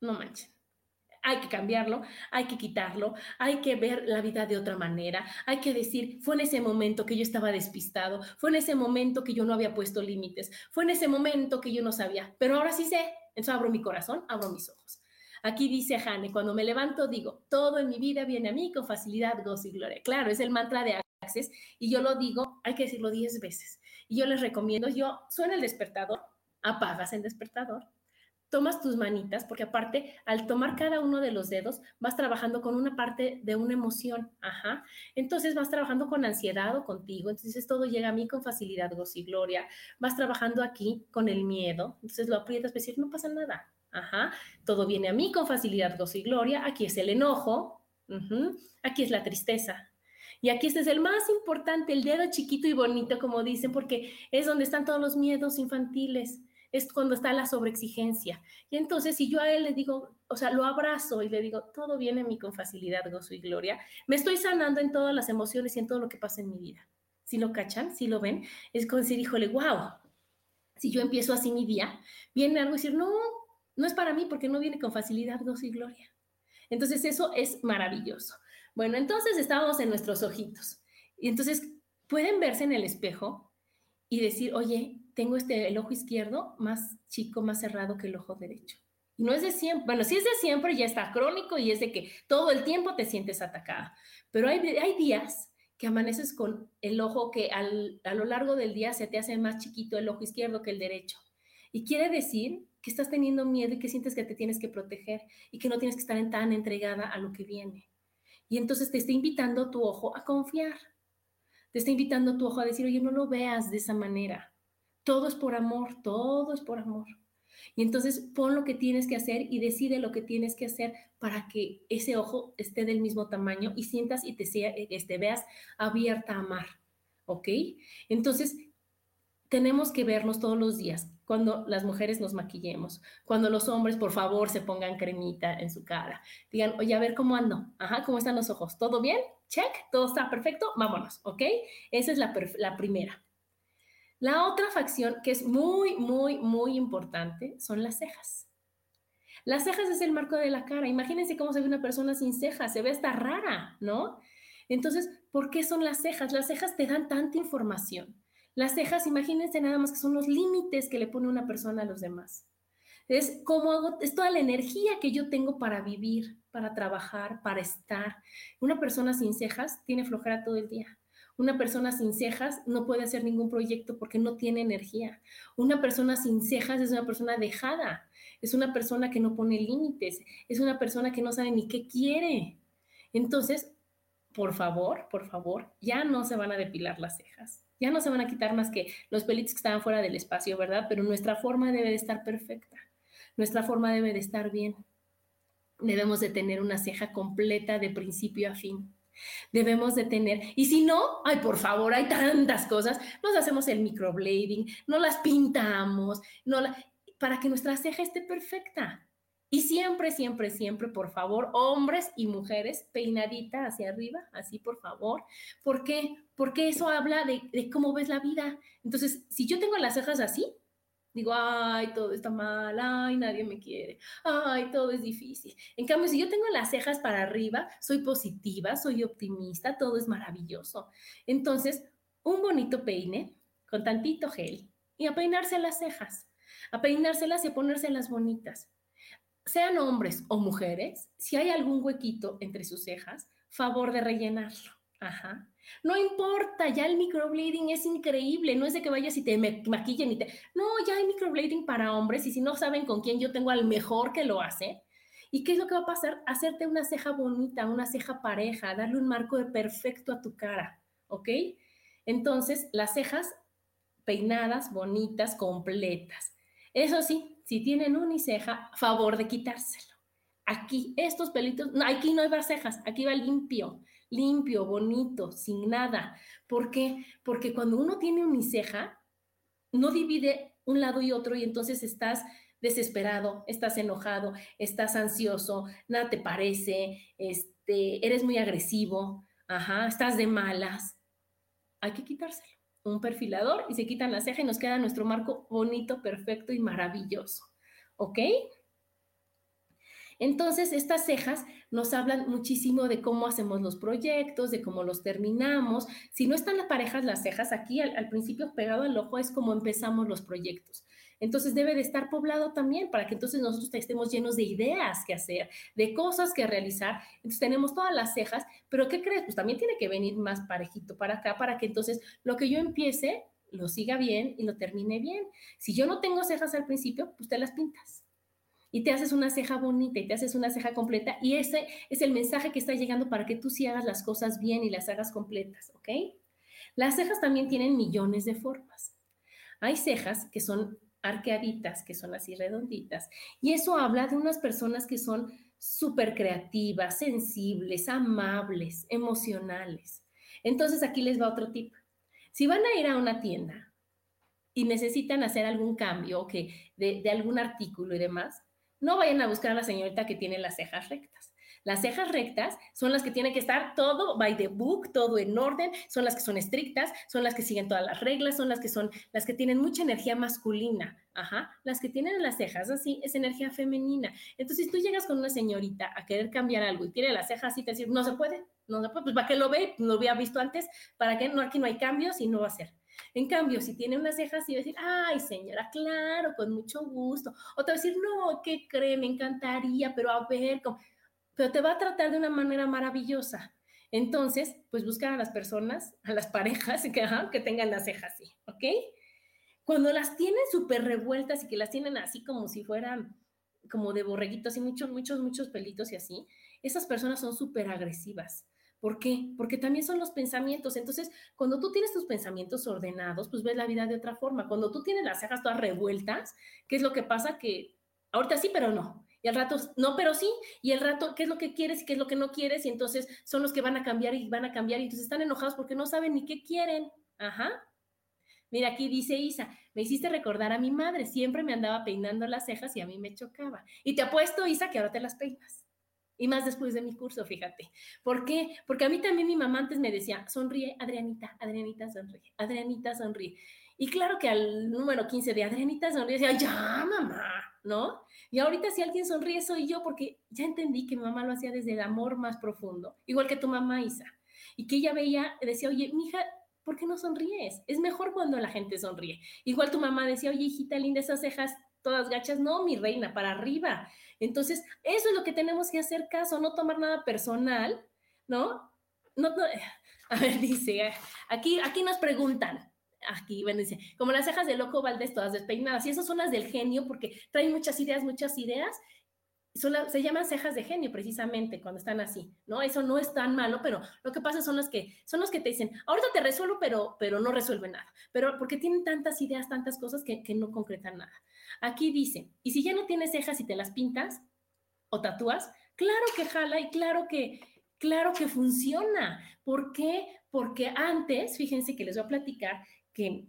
No manchen. Hay que cambiarlo, hay que quitarlo, hay que ver la vida de otra manera, hay que decir, fue en ese momento que yo estaba despistado, fue en ese momento que yo no había puesto límites, fue en ese momento que yo no sabía, pero ahora sí sé, entonces abro mi corazón, abro mis ojos. Aquí dice Jane, cuando me levanto digo, todo en mi vida viene a mí con facilidad, gozo y gloria. Claro, es el mantra de Access y yo lo digo, hay que decirlo 10 veces. Y yo les recomiendo, yo suena el despertador, apagas el despertador, tomas tus manitas, porque aparte, al tomar cada uno de los dedos, vas trabajando con una parte de una emoción, ajá. Entonces vas trabajando con ansiedad o contigo, entonces todo llega a mí con facilidad, gozo y gloria. Vas trabajando aquí con el miedo, entonces lo aprietas, decir, no pasa nada, Ajá. Todo viene a mí con facilidad, gozo y gloria. Aquí es el enojo. Aquí es la tristeza. Y aquí este es el más importante, el dedo chiquito y bonito, como dicen, porque es donde están todos los miedos infantiles. Es cuando está la sobreexigencia. Y entonces, si yo a él le digo, o sea, lo abrazo y le digo, todo viene a mí con facilidad, gozo y gloria, me estoy sanando en todas las emociones y en todo lo que pasa en mi vida. Si lo cachan, si lo ven, es como decir, híjole, wow, si yo empiezo así mi día, viene algo y decir, no, no es para mí porque no viene con facilidad, gozo y gloria. Entonces eso es maravilloso. Bueno, entonces estábamos en nuestros ojitos. Y entonces pueden verse en el espejo y decir, oye, tengo este, el ojo izquierdo más chico, más cerrado que el ojo derecho. Y no es de siempre, bueno, si es de siempre ya está crónico y es de que todo el tiempo te sientes atacada. Pero hay, hay días que amaneces con el ojo que a lo largo del día se te hace más chiquito el ojo izquierdo que el derecho. Y quiere decir que estás teniendo miedo y que sientes que te tienes que proteger y que no tienes que estar tan entregada a lo que viene. Y entonces te está invitando tu ojo a confiar. Te está invitando tu ojo a decir, oye, no lo veas de esa manera. Todo es por amor, todo es por amor. Y entonces pon lo que tienes que hacer y decide lo que tienes que hacer para que ese ojo esté del mismo tamaño y sientas y te, sea, este, veas abierta a amar. ¿Ok? Entonces, tenemos que vernos todos los días cuando las mujeres nos maquillemos, cuando los hombres, por favor, se pongan cremita en su cara. Digan, oye, a ver cómo ando, ajá, cómo están los ojos, ¿todo bien? Check, todo está perfecto, vámonos, ¿ok? Esa es la primera. La otra facción que es muy, muy, muy importante son las cejas. Las cejas es el marco de la cara. Imagínense cómo se ve una persona sin cejas, se ve hasta rara, ¿no? Entonces, ¿por qué son las cejas? Las cejas te dan tanta información. Las cejas, imagínense nada más que son los límites que le pone una persona a los demás. Es como hago, es toda la energía que yo tengo para vivir, para trabajar, para estar. Una persona sin cejas tiene flojera todo el día. Una persona sin cejas no puede hacer ningún proyecto porque no tiene energía. Una persona sin cejas es una persona dejada, es una persona que no pone límites, es una persona que no sabe ni qué quiere. Entonces, por favor, por favor, ya no se van a depilar las cejas. Ya no se van a quitar más que los pelitos que estaban fuera del espacio, ¿verdad? Pero nuestra forma debe de estar perfecta. Nuestra forma debe de estar bien. Debemos de tener una ceja completa de principio a fin debemos de tener. Y si no, ay, por favor, hay tantas cosas. Nos hacemos el microblading, no las pintamos, no para que nuestra ceja esté perfecta. Y siempre, siempre, siempre, por favor, hombres y mujeres, peinadita hacia arriba, así por favor. ¿Por qué? Porque eso habla de cómo ves la vida. Entonces, si yo tengo las cejas así, Digo, ay, todo está mal, ay, nadie me quiere, ay, todo es difícil. En cambio, si yo tengo las cejas para arriba, soy positiva, soy optimista, todo es maravilloso. Entonces, un bonito peine con tantito gel y a peinarse las cejas, a peinárselas y a ponérselas bonitas. Sean hombres o mujeres, si hay algún huequito entre sus cejas, favor de rellenarlo. Ajá. No importa, ya el microblading es increíble, no es de que vayas y te maquillen y te... No, ya hay microblading para hombres y si no saben con quién yo tengo al mejor que lo hace. ¿Y qué es lo que va a pasar? Hacerte una ceja bonita, una ceja pareja, darle un marco de perfecto a tu cara, ¿ok? Entonces, las cejas peinadas, bonitas, completas. Eso sí, si tienen uniceja, favor de quitárselo. Aquí, estos pelitos, no, aquí no hay cejas, aquí va limpio limpio, bonito, sin nada. ¿Por qué? Porque cuando uno tiene uniceja, no divide un lado y otro y entonces estás desesperado, estás enojado, estás ansioso, nada te parece, este, eres muy agresivo, ajá, estás de malas. Hay que quitárselo. Un perfilador y se quitan la ceja y nos queda nuestro marco bonito, perfecto y maravilloso. ¿Ok? Entonces, estas cejas nos hablan muchísimo de cómo hacemos los proyectos, de cómo los terminamos. Si no están las parejas las cejas, aquí al, principio pegado al ojo es como empezamos los proyectos. Entonces debe de estar poblado también para que entonces nosotros estemos llenos de ideas que hacer, de cosas que realizar. Entonces tenemos todas las cejas, pero ¿qué crees? Pues también tiene que venir más parejito para acá para que entonces lo que yo empiece lo siga bien y lo termine bien. Si yo no tengo cejas al principio, pues te las pintas y te haces una ceja bonita y te haces una ceja completa y ese es el mensaje que está llegando para que tú sí hagas las cosas bien y las hagas completas, ¿ok? Las cejas también tienen millones de formas. Hay cejas que son arqueaditas, que son así redonditas, y eso habla de unas personas que son súper creativas, sensibles, amables, emocionales. Entonces aquí les va otro tip. Si van a ir a una tienda y necesitan hacer algún cambio que de, de algún artículo y demás, no vayan a buscar a la señorita que tiene las cejas rectas. Las cejas rectas son las que tienen que estar todo by the book, todo en orden, son las que son estrictas, son las que siguen todas las reglas, son las que son las que tienen mucha energía masculina. Ajá, las que tienen las cejas así es energía femenina. Entonces, si tú llegas con una señorita a querer cambiar algo y tiene las cejas así, te decir, no se puede, no se puede, pues ¿para qué lo ve? Lo había visto antes, ¿para qué? No, aquí no hay cambios y no va a ser. En cambio, si tiene unas cejas, y va a decir, ay, señora, claro, con mucho gusto. O te va a decir, no, ¿qué cree? Me encantaría, pero a ver, ¿cómo? pero te va a tratar de una manera maravillosa. Entonces, pues buscar a las personas, a las parejas que, tengan las cejas así, ¿ok? Cuando las tienen súper revueltas y que las tienen así como si fueran como de borreguitos y muchos, muchos, muchos pelitos y así, esas personas son súper agresivas. ¿Por qué? Porque también son los pensamientos. Entonces, cuando tú tienes tus pensamientos ordenados, pues ves la vida de otra forma. Cuando tú tienes las cejas todas revueltas, ¿qué es lo que pasa? Que ahorita sí, pero no. Y al rato, no, pero sí. Y el rato, ¿qué es lo que quieres y qué es lo que no quieres? Y entonces son los que van a cambiar y van a cambiar. Y entonces están enojados porque no saben ni qué quieren. Ajá. Mira, aquí dice Isa, me hiciste recordar a mi madre. Siempre me andaba peinando las cejas y a mí me chocaba. Y te apuesto, Isa, que ahora te las peinas. Y más después de mi curso, fíjate. ¿Por qué? Porque a mí también mi mamá antes me decía, sonríe, Adrianita, Adrianita, sonríe, Adrianita, sonríe. Y claro que al número 15 de Adrianita sonríe decía, ya, mamá, ¿no? Y ahorita si alguien sonríe soy yo porque ya entendí que mi mamá lo hacía desde el amor más profundo, igual que tu mamá Isa. Y que ella veía, decía, oye, mija, ¿por qué no sonríes? Es mejor cuando la gente sonríe. Igual tu mamá decía, oye, hijita linda, esas cejas todas gachas, no, mi reina, para arriba. Entonces, eso es lo que tenemos que hacer caso, no tomar nada personal, ¿no? no, no a ver, dice, aquí, aquí nos preguntan, aquí, bueno, dice, como las cejas de Loco Valdés todas despeinadas, y esas son las del genio, porque traen muchas ideas, muchas ideas, se llaman cejas de genio precisamente cuando están así, ¿no? Eso no es tan malo, pero lo que pasa son los que son los que te dicen, ahorita te resuelvo, pero, pero no resuelve nada, pero porque tienen tantas ideas, tantas cosas que, que no concretan nada. Aquí dice, y si ya no tienes cejas y te las pintas o tatúas, claro que jala y claro que, claro que funciona. ¿Por qué? Porque antes, fíjense que les voy a platicar que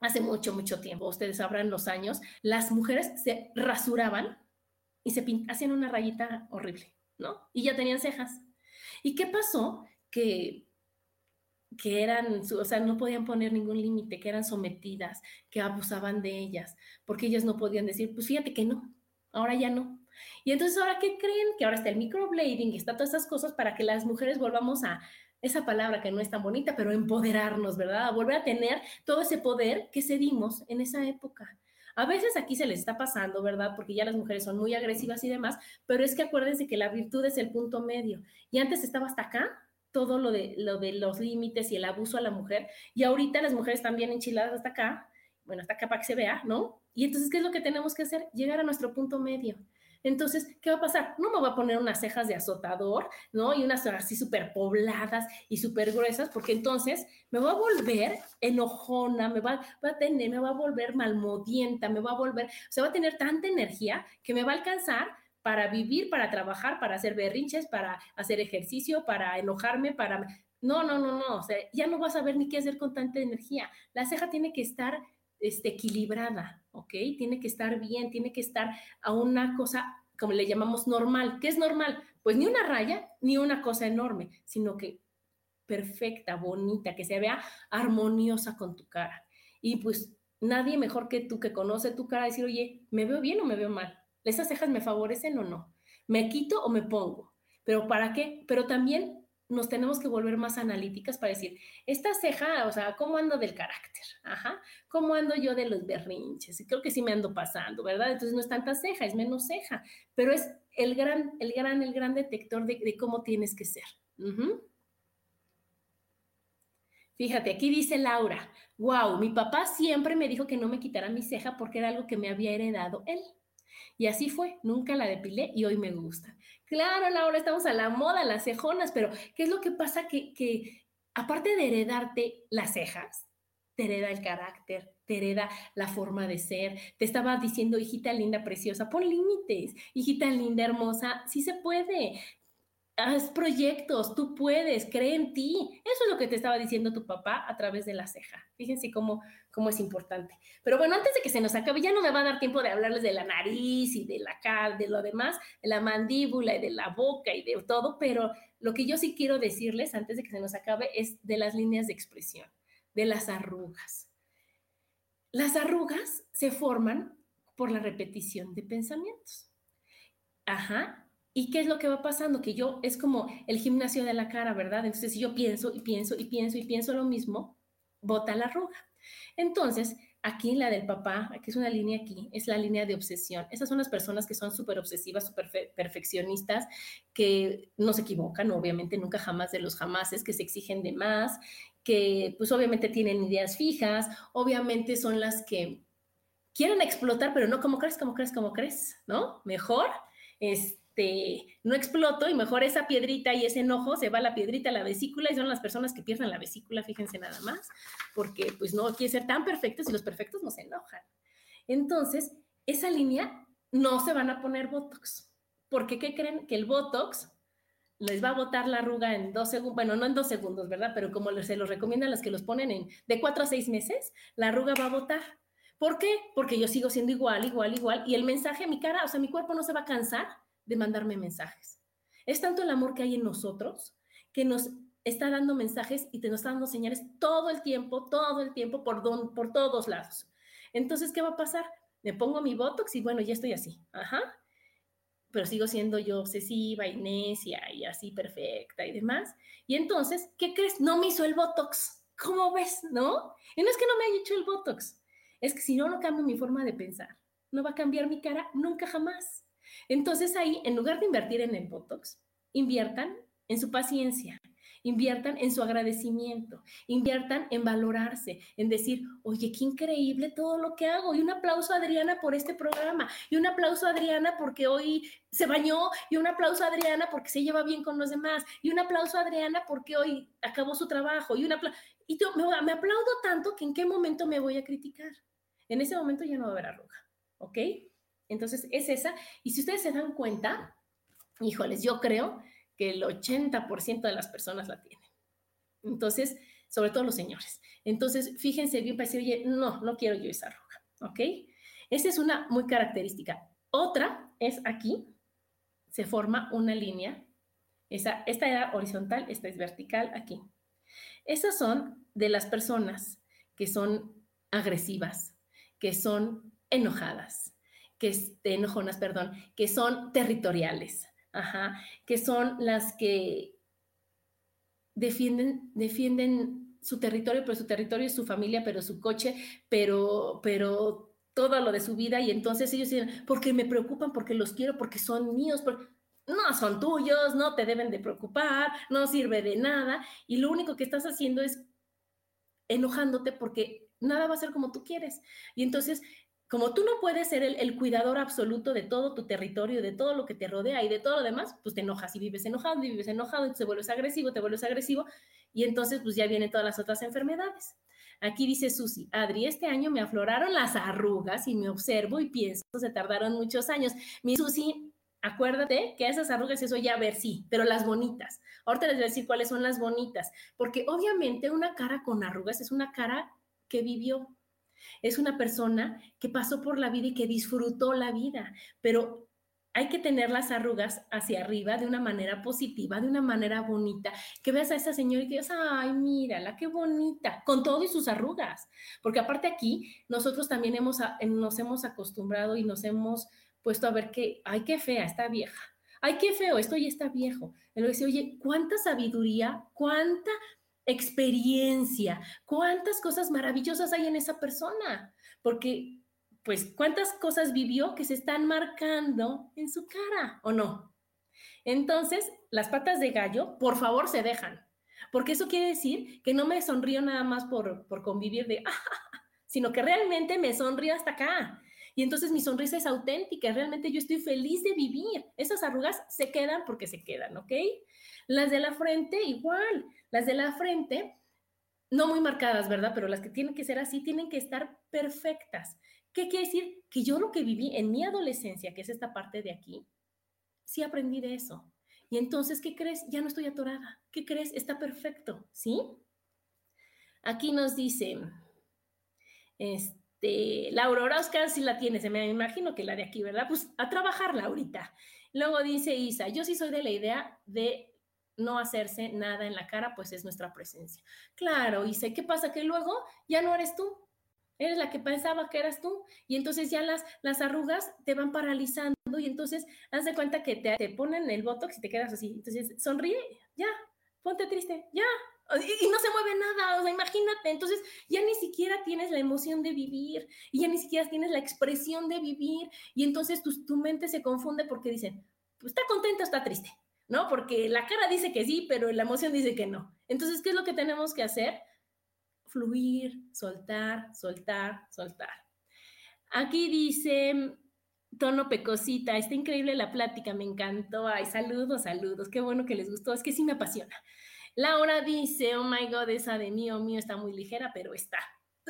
hace mucho, mucho tiempo, ustedes sabrán los años, las mujeres se rasuraban y se hacían una rayita horrible, ¿no? Y ya tenían cejas. ¿Y qué pasó? Que que eran, o sea, no podían poner ningún límite, que eran sometidas, que abusaban de ellas, porque ellas no podían decir, pues fíjate que no, ahora ya no. Y entonces, ¿ahora qué creen? Que ahora está el microblading está todas esas cosas para que las mujeres volvamos a esa palabra que no es tan bonita, pero empoderarnos, ¿verdad? A volver a tener todo ese poder que cedimos en esa época. A veces aquí se les está pasando, ¿verdad? Porque ya las mujeres son muy agresivas y demás, pero es que acuérdense que la virtud es el punto medio. Y antes estaba hasta acá, todo lo de, lo de los límites y el abuso a la mujer. Y ahorita las mujeres están bien enchiladas hasta acá, bueno, hasta acá para que se vea, ¿no? Y entonces, ¿qué es lo que tenemos que hacer? Llegar a nuestro punto medio. Entonces, ¿qué va a pasar? No me voy a poner unas cejas de azotador, ¿no? Y unas así súper pobladas y súper gruesas, porque entonces me voy a volver enojona, me va, va, a tener, me va a volver malmodienta, me va a volver, o sea, va a tener tanta energía que me va a alcanzar para vivir, para trabajar, para hacer berrinches, para hacer ejercicio, para enojarme, para... No, no, no, no, o sea, ya no vas a ver ni qué hacer con tanta energía. La ceja tiene que estar este, equilibrada, ¿ok? Tiene que estar bien, tiene que estar a una cosa, como le llamamos normal. ¿Qué es normal? Pues ni una raya, ni una cosa enorme, sino que perfecta, bonita, que se vea armoniosa con tu cara. Y pues nadie mejor que tú que conoce tu cara decir, oye, ¿me veo bien o me veo mal? ¿Esas cejas me favorecen o no? ¿Me quito o me pongo? ¿Pero para qué? Pero también nos tenemos que volver más analíticas para decir, esta ceja, o sea, ¿cómo ando del carácter? ¿cómo ando yo de los berrinches? Creo que sí me ando pasando, ¿verdad? Entonces no es tanta ceja, es menos ceja, pero es el gran, el gran, el gran detector de, cómo tienes que ser. Fíjate, aquí dice Laura, wow, mi papá siempre me dijo que no me quitara mi ceja porque era algo que me había heredado él. Y así fue, nunca la depilé y hoy me gusta. Claro, Laura, estamos a la moda, las cejonas, pero ¿qué es lo que pasa? Que, que aparte de heredarte las cejas, te hereda el carácter, te hereda la forma de ser. Te estaba diciendo, hijita linda, preciosa, pon límites. Hijita linda, hermosa, sí se puede haz proyectos, tú puedes, cree en ti. Eso es lo que te estaba diciendo tu papá a través de la ceja. Fíjense cómo, cómo es importante. Pero bueno, antes de que se nos acabe, ya no me va a dar tiempo de hablarles de la nariz y de la cara, de lo demás, de la mandíbula y de la boca y de todo, pero lo que yo sí quiero decirles antes de que se nos acabe es de las líneas de expresión, de las arrugas. Las arrugas se forman por la repetición de pensamientos. Ajá, ¿Y qué es lo que va pasando? Que yo es como el gimnasio de la cara, ¿verdad? Entonces, si yo pienso y pienso y pienso y pienso lo mismo, bota la arruga. Entonces, aquí la del papá, aquí es una línea aquí, es la línea de obsesión. Esas son las personas que son súper obsesivas, súper perfeccionistas, que no se equivocan, obviamente, nunca jamás de los jamases, que se exigen de más, que pues obviamente tienen ideas fijas, obviamente son las que quieren explotar, pero no como crees, como crees, como crees, ¿no? Mejor, este este, no exploto y mejor esa piedrita y ese enojo se va a la piedrita a la vesícula y son las personas que pierden la vesícula, fíjense nada más, porque pues no quiere ser tan perfectos y los perfectos no se enojan. Entonces, esa línea no se van a poner Botox, porque ¿qué creen? Que el Botox les va a botar la arruga en dos segundos, bueno, no en dos segundos, ¿verdad? Pero como se los recomiendan las que los ponen en de cuatro a seis meses, la arruga va a botar. ¿Por qué? Porque yo sigo siendo igual, igual, igual, y el mensaje, mi cara, o sea, mi cuerpo no se va a cansar de mandarme mensajes. Es tanto el amor que hay en nosotros que nos está dando mensajes y te nos está dando señales todo el tiempo, todo el tiempo, por, por todos lados. Entonces, ¿qué va a pasar? Me pongo mi Botox y bueno, ya estoy así. Ajá. Pero sigo siendo yo obsesiva y necia y así perfecta y demás. Y entonces, ¿qué crees? No me hizo el Botox. ¿Cómo ves? ¿No? Y no es que no me haya hecho el Botox. Es que si no, no cambio mi forma de pensar. No va a cambiar mi cara nunca jamás. Entonces ahí, en lugar de invertir en el Botox, inviertan en su paciencia, inviertan en su agradecimiento, inviertan en valorarse, en decir, oye, qué increíble todo lo que hago. Y un aplauso a Adriana por este programa, y un aplauso a Adriana porque hoy se bañó, y un aplauso a Adriana porque se lleva bien con los demás, y un aplauso a Adriana porque hoy acabó su trabajo, y un aplauso. Y me, me aplaudo tanto que en qué momento me voy a criticar. En ese momento ya no va a haber arruga, ¿ok? Entonces es esa. Y si ustedes se dan cuenta, híjoles, yo creo que el 80% de las personas la tienen. Entonces, sobre todo los señores. Entonces, fíjense bien para decir, oye, no, no quiero yo esa arruga, ¿ok? Esa es una muy característica. Otra es aquí, se forma una línea. Esa, esta era horizontal, esta es vertical aquí. Esas son de las personas que son agresivas, que son enojadas, que enojonas, perdón, que son territoriales, ajá, que son las que defienden, defienden su territorio, pero su territorio es su familia, pero su coche, pero, pero todo lo de su vida, y entonces ellos dicen, porque me preocupan, porque los quiero, porque son míos, no son tuyos, no te deben de preocupar, no sirve de nada, y lo único que estás haciendo es enojándote porque nada va a ser como tú quieres. Y entonces como tú no puedes ser el, cuidador absoluto de todo tu territorio, de todo lo que te rodea y de todo lo demás, pues te enojas y vives enojado y vives enojado y te vuelves agresivo, te vuelves agresivo y entonces pues ya vienen todas las otras enfermedades. Aquí dice Susi, Adri, este año me afloraron las arrugas y me observo y pienso, se tardaron muchos años. Mi Susi, acuérdate que esas arrugas, eso ya ver, sí, pero las bonitas. Ahorita les voy a decir cuáles son las bonitas, porque obviamente una cara con arrugas es una cara que vivió, es una persona que pasó por la vida y que disfrutó la vida, pero hay que tener las arrugas hacia arriba de una manera positiva, de una manera bonita, que veas a esa señora y que digas, ay, mírala, qué bonita, con todo y sus arrugas, porque aparte aquí nosotros también hemos, nos hemos acostumbrado y nos hemos puesto a ver que, ay, qué fea, está vieja, ay, qué feo, esto ya está viejo. Y luego dice, oye, cuánta sabiduría, cuánta experiencia, cuántas cosas maravillosas hay en esa persona, porque pues cuántas cosas vivió que se están marcando en su cara, ¿o no? Entonces, las patas de gallo, por favor, se dejan, porque eso quiere decir que no me sonrío nada más por, por convivir de, sino que realmente me sonrío hasta acá. Y entonces mi sonrisa es auténtica, realmente yo estoy feliz de vivir. Esas arrugas se quedan porque se quedan, ¿ok? Las de la frente, igual. Las de la frente, no muy marcadas, ¿verdad? Pero las que tienen que ser así, tienen que estar perfectas. ¿Qué quiere decir? Que yo lo que viví en mi adolescencia, que es esta parte de aquí, sí aprendí de eso. Y entonces, ¿qué crees? Ya no estoy atorada. ¿Qué crees? Está perfecto, ¿sí? Aquí nos dice, este, Laura Orozca, si la tiene, se me imagino que la de aquí, ¿verdad? Pues a trabajarla ahorita. Luego dice Isa, yo sí soy de la idea de no hacerse nada en la cara, pues es nuestra presencia. Claro, y sé, ¿qué pasa? Que luego ya no eres tú, eres la que pensaba que eras tú, y entonces ya las, las arrugas te van paralizando, y entonces haz de cuenta que te, te ponen el botox y te quedas así. Entonces, sonríe, ya, ponte triste, ya, y, no se mueve nada, o sea, imagínate, entonces ya ni siquiera tienes la emoción de vivir, y ya ni siquiera tienes la expresión de vivir, y entonces tu, tu mente se confunde porque dicen, pues está contento, está triste, ¿no? Porque la cara dice que sí, pero la emoción dice que no. Entonces, ¿qué es lo que tenemos que hacer? Fluir, soltar, soltar, soltar. Aquí dice tono pecosita, está increíble la plática, me encantó. Ay, saludos, saludos, qué bueno que les gustó, es que sí me apasiona. Laura dice, oh my God, esa de mío, mío está muy ligera, pero está.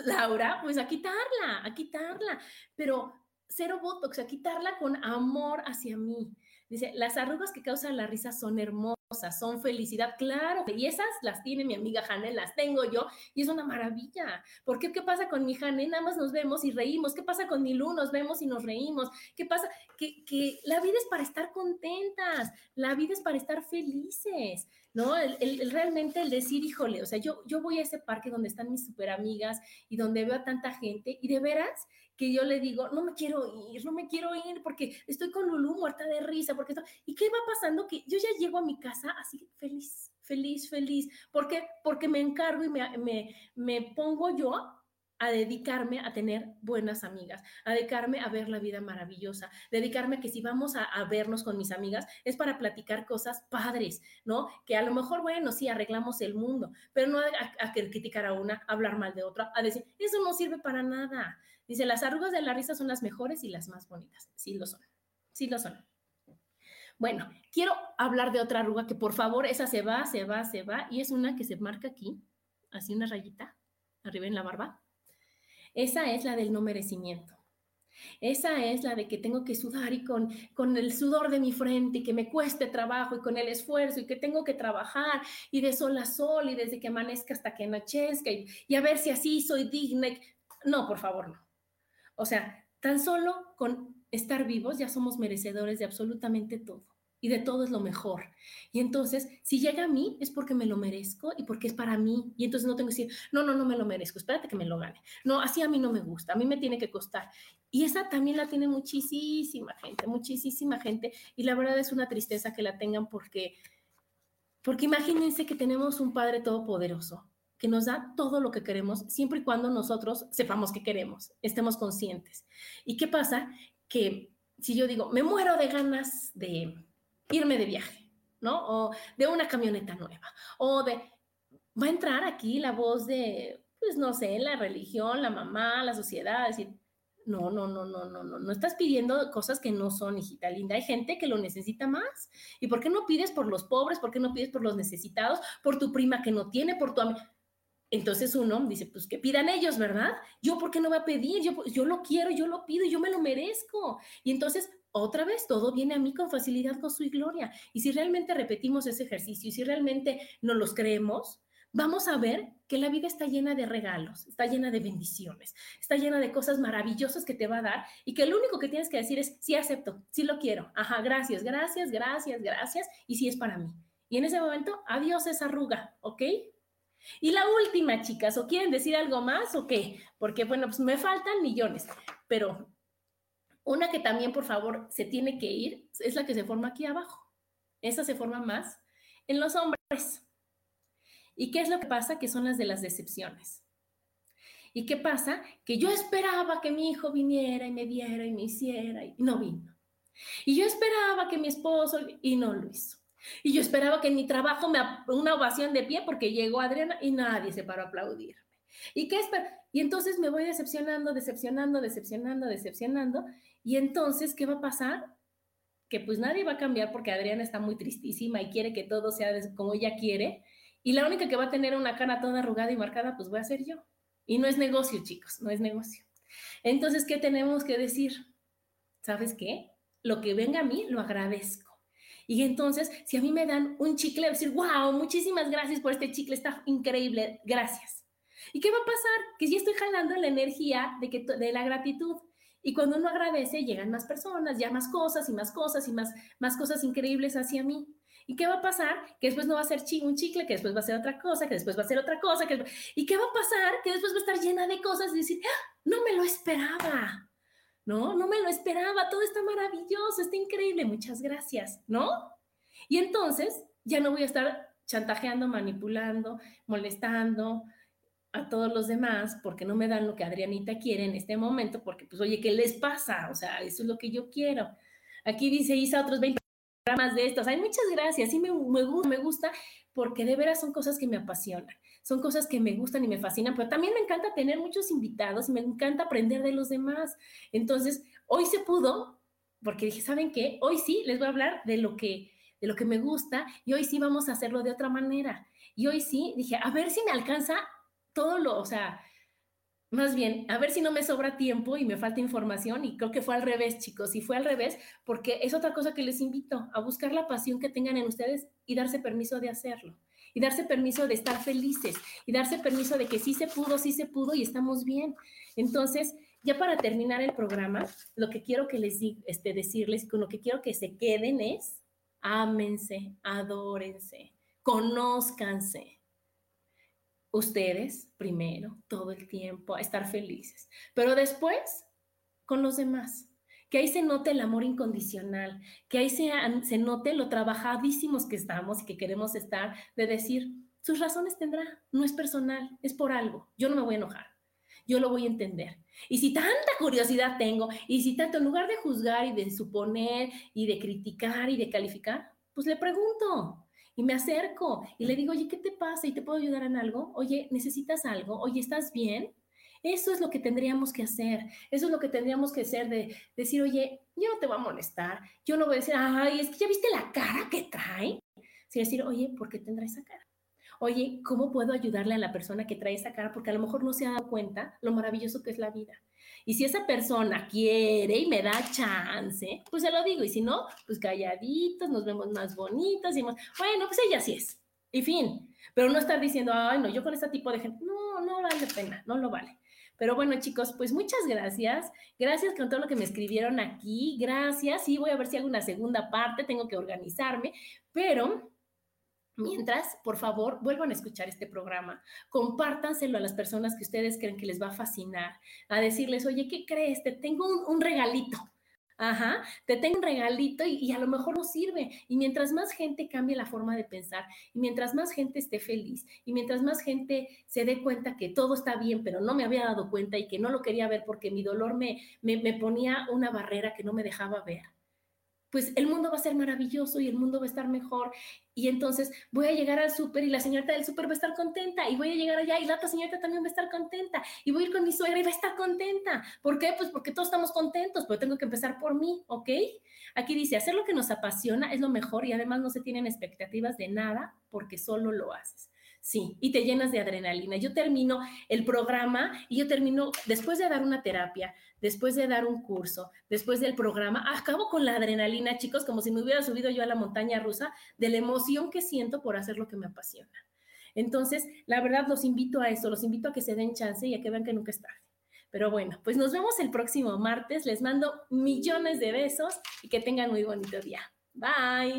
Laura, pues a quitarla, a quitarla, pero cero botox, a quitarla con amor hacia mí. Dice, las arrugas que causan la risa son hermosas, son felicidad, claro. Y esas las tiene mi amiga Jane, las tengo yo y es una maravilla. ¿Por qué? ¿Qué pasa con mi Jane? Nada más nos vemos y reímos. ¿Qué pasa con mi Lu? Nos vemos y nos reímos. ¿Qué pasa? Que, que la vida es para estar contentas, la vida es para estar felices. ¿No? El, realmente el decir, híjole, o sea, yo, yo voy a ese parque donde están mis super amigas y donde veo a tanta gente y de veras que yo le digo, no me quiero ir, no me quiero ir porque estoy con Lulu muerta de risa, porque esto, ¿y qué va pasando? Que yo ya llego a mi casa así feliz, feliz, feliz. ¿Por qué? Porque me encargo y me, me, me pongo yo a dedicarme a tener buenas amigas, a dedicarme a ver la vida maravillosa, dedicarme a que si vamos a, vernos con mis amigas es para platicar cosas padres, ¿no? Que a lo mejor, bueno, sí, arreglamos el mundo, pero no a, a, criticar a una, a hablar mal de otra, a decir, eso no sirve para nada. Dice, las arrugas de la risa son las mejores y las más bonitas. Sí lo son, sí lo son. Bueno, quiero hablar de otra arruga que por favor, esa se va, se va, se va, y es una que se marca aquí, así una rayita, arriba en la barba esa es la del no merecimiento. Esa es la de que tengo que sudar y con, con el sudor de mi frente y que me cueste trabajo y con el esfuerzo y que tengo que trabajar y de sol a sol y desde que amanezca hasta que anochezca y, y a ver si así soy digna. No, por favor, no. O sea, tan solo con estar vivos ya somos merecedores de absolutamente todo de todo es lo mejor. Y entonces, si llega a mí, es porque me lo merezco y porque es para mí. Y entonces no tengo que decir, no, no, no me lo merezco, espérate que me lo gane. No, así a mí no me gusta, a mí me tiene que costar. Y esa también la tiene muchísima gente, muchísima gente. Y la verdad es una tristeza que la tengan porque, porque imagínense que tenemos un Padre Todopoderoso que nos da todo lo que queremos, siempre y cuando nosotros sepamos que queremos, estemos conscientes. ¿Y qué pasa? Que si yo digo, me muero de ganas de irme de viaje, ¿no? O de una camioneta nueva, o de, va a entrar aquí la voz de, pues no sé, la religión, la mamá, la sociedad, decir, no, no, no, no, no, no, no estás pidiendo cosas que no son, hijita linda. Hay gente que lo necesita más. ¿Y por qué no pides por los pobres? ¿Por qué no pides por los necesitados? Por tu prima que no tiene, por tu amiga. Entonces uno dice, pues que pidan ellos, ¿verdad? Yo, ¿por qué no voy a pedir? Yo, yo lo quiero, yo lo pido, yo me lo merezco. Y entonces otra vez todo viene a mí con facilidad, con su gloria. Y si realmente repetimos ese ejercicio y si realmente nos los creemos, vamos a ver que la vida está llena de regalos, está llena de bendiciones, está llena de cosas maravillosas que te va a dar y que lo único que tienes que decir es, sí acepto, sí lo quiero, ajá, gracias, gracias, gracias, gracias, y sí es para mí. Y en ese momento, adiós esa arruga, ¿ok? Y la última, chicas, ¿o quieren decir algo más o qué? Porque, bueno, pues me faltan millones, pero una que también, por favor, se tiene que ir es la que se forma aquí abajo. Esa se forma más en los hombres. ¿Y qué es lo que pasa? Que son las de las decepciones. ¿Y qué pasa? Que yo esperaba que mi hijo viniera y me diera y me hiciera y no vino. Y yo esperaba que mi esposo y no lo hizo. Y yo esperaba que en mi trabajo me una ovación de pie porque llegó Adriana y nadie se paró a aplaudirme. ¿Y qué Y entonces me voy decepcionando, decepcionando, decepcionando, decepcionando y entonces, ¿qué va a pasar? Que pues nadie va a cambiar porque Adriana está muy tristísima y quiere que todo sea como ella quiere. Y la única que va a tener una cara toda arrugada y marcada, pues voy a ser yo. Y no es negocio, chicos, no es negocio. Entonces, ¿qué tenemos que decir? ¿Sabes qué? Lo que venga a mí, lo agradezco. Y entonces, si a mí me dan un chicle, decir, wow, muchísimas gracias por este chicle, está increíble, gracias. ¿Y qué va a pasar? Que si estoy jalando la energía de, que, de la gratitud. Y cuando uno agradece, llegan más personas, ya más cosas y más cosas y más, más cosas increíbles hacia mí. ¿Y qué va a pasar? Que después no va a ser un chicle, que después va a ser otra cosa, que después va a ser otra cosa. Que... ¿Y qué va a pasar? Que después va a estar llena de cosas y decir, ¡Ah! no me lo esperaba. No, no me lo esperaba. Todo está maravilloso, está increíble. Muchas gracias, ¿no? Y entonces ya no voy a estar chantajeando, manipulando, molestando, a todos los demás porque no me dan lo que Adrianita quiere en este momento, porque pues oye, ¿qué les pasa? O sea, eso es lo que yo quiero. Aquí dice Isa otros 20 programas de estos. Hay muchas gracias, sí me, me, gusta, porque de veras son cosas que me apasionan, son cosas que me gustan y me fascinan, pero también me encanta tener muchos invitados, me encanta aprender de los demás. Entonces, hoy se pudo, porque dije, ¿saben qué? Hoy sí les voy a hablar de lo que de lo que me gusta y hoy sí vamos a hacerlo de otra manera. Y hoy sí dije, a ver si me alcanza todo lo, o sea, más bien, a ver si no me sobra tiempo y me falta información y creo que fue al revés, chicos, y fue al revés porque es otra cosa que les invito a buscar la pasión que tengan en ustedes y darse permiso de hacerlo y darse permiso de estar felices y darse permiso de que sí se pudo, sí se pudo y estamos bien. Entonces, ya para terminar el programa, lo que quiero que les este, decirles, con lo que quiero que se queden es, ámense, adórense, conózcanse. Ustedes primero, todo el tiempo, a estar felices, pero después con los demás. Que ahí se note el amor incondicional, que ahí se, se note lo trabajadísimos que estamos y que queremos estar, de decir, sus razones tendrá, no es personal, es por algo, yo no me voy a enojar, yo lo voy a entender. Y si tanta curiosidad tengo, y si tanto, en lugar de juzgar y de suponer y de criticar y de calificar, pues le pregunto, y me acerco y le digo, oye, ¿qué te pasa? ¿Y te puedo ayudar en algo? Oye, ¿necesitas algo? Oye, ¿estás bien? Eso es lo que tendríamos que hacer. Eso es lo que tendríamos que hacer de decir, oye, yo no te voy a molestar. Yo no voy a decir, ay, es que ya viste la cara que trae. Sino decir, oye, ¿por qué tendrá esa cara? Oye, ¿cómo puedo ayudarle a la persona que trae esa cara? Porque a lo mejor no se ha dado cuenta lo maravilloso que es la vida. Y si esa persona quiere y me da chance, pues se lo digo. Y si no, pues calladitos, nos vemos más bonitas y más, bueno, pues ella sí es. Y fin. Pero no estar diciendo, ay, no, yo con este tipo de gente, no, no vale la pena, no lo vale. Pero bueno, chicos, pues muchas gracias. Gracias con todo lo que me escribieron aquí. Gracias. Sí, voy a ver si hago una segunda parte, tengo que organizarme, pero Mientras, por favor, vuelvan a escuchar este programa, compártanselo a las personas que ustedes creen que les va a fascinar, a decirles, oye, ¿qué crees? Te tengo un, regalito. Ajá, te tengo un regalito y, a lo mejor nos sirve. Y mientras más gente cambie la forma de pensar, y mientras más gente esté feliz, y mientras más gente se dé cuenta que todo está bien, pero no me había dado cuenta y que no lo quería ver porque mi dolor me, me, me ponía una barrera que no me dejaba ver, pues el mundo va a ser maravilloso y el mundo va a estar mejor. Y entonces voy a llegar al súper y la señorita del súper va a estar contenta. Y voy a llegar allá y la otra señorita también va a estar contenta. Y voy a ir con mi suegra y va a estar contenta. ¿Por qué? Pues porque todos estamos contentos, pero tengo que empezar por mí, ¿ok? Aquí dice, hacer lo que nos apasiona es lo mejor y además no se tienen expectativas de nada porque solo lo haces. Sí, y te llenas de adrenalina. Yo termino el programa y yo termino, después de dar una terapia, después de dar un curso, después del programa, acabo con la adrenalina, chicos, como si me hubiera subido yo a la montaña rusa, de la emoción que siento por hacer lo que me apasiona. Entonces, la verdad, los invito a eso, los invito a que se den chance y a que vean que nunca es tarde. Pero bueno, pues nos vemos el próximo martes. Les mando millones de besos y que tengan muy bonito día. Bye.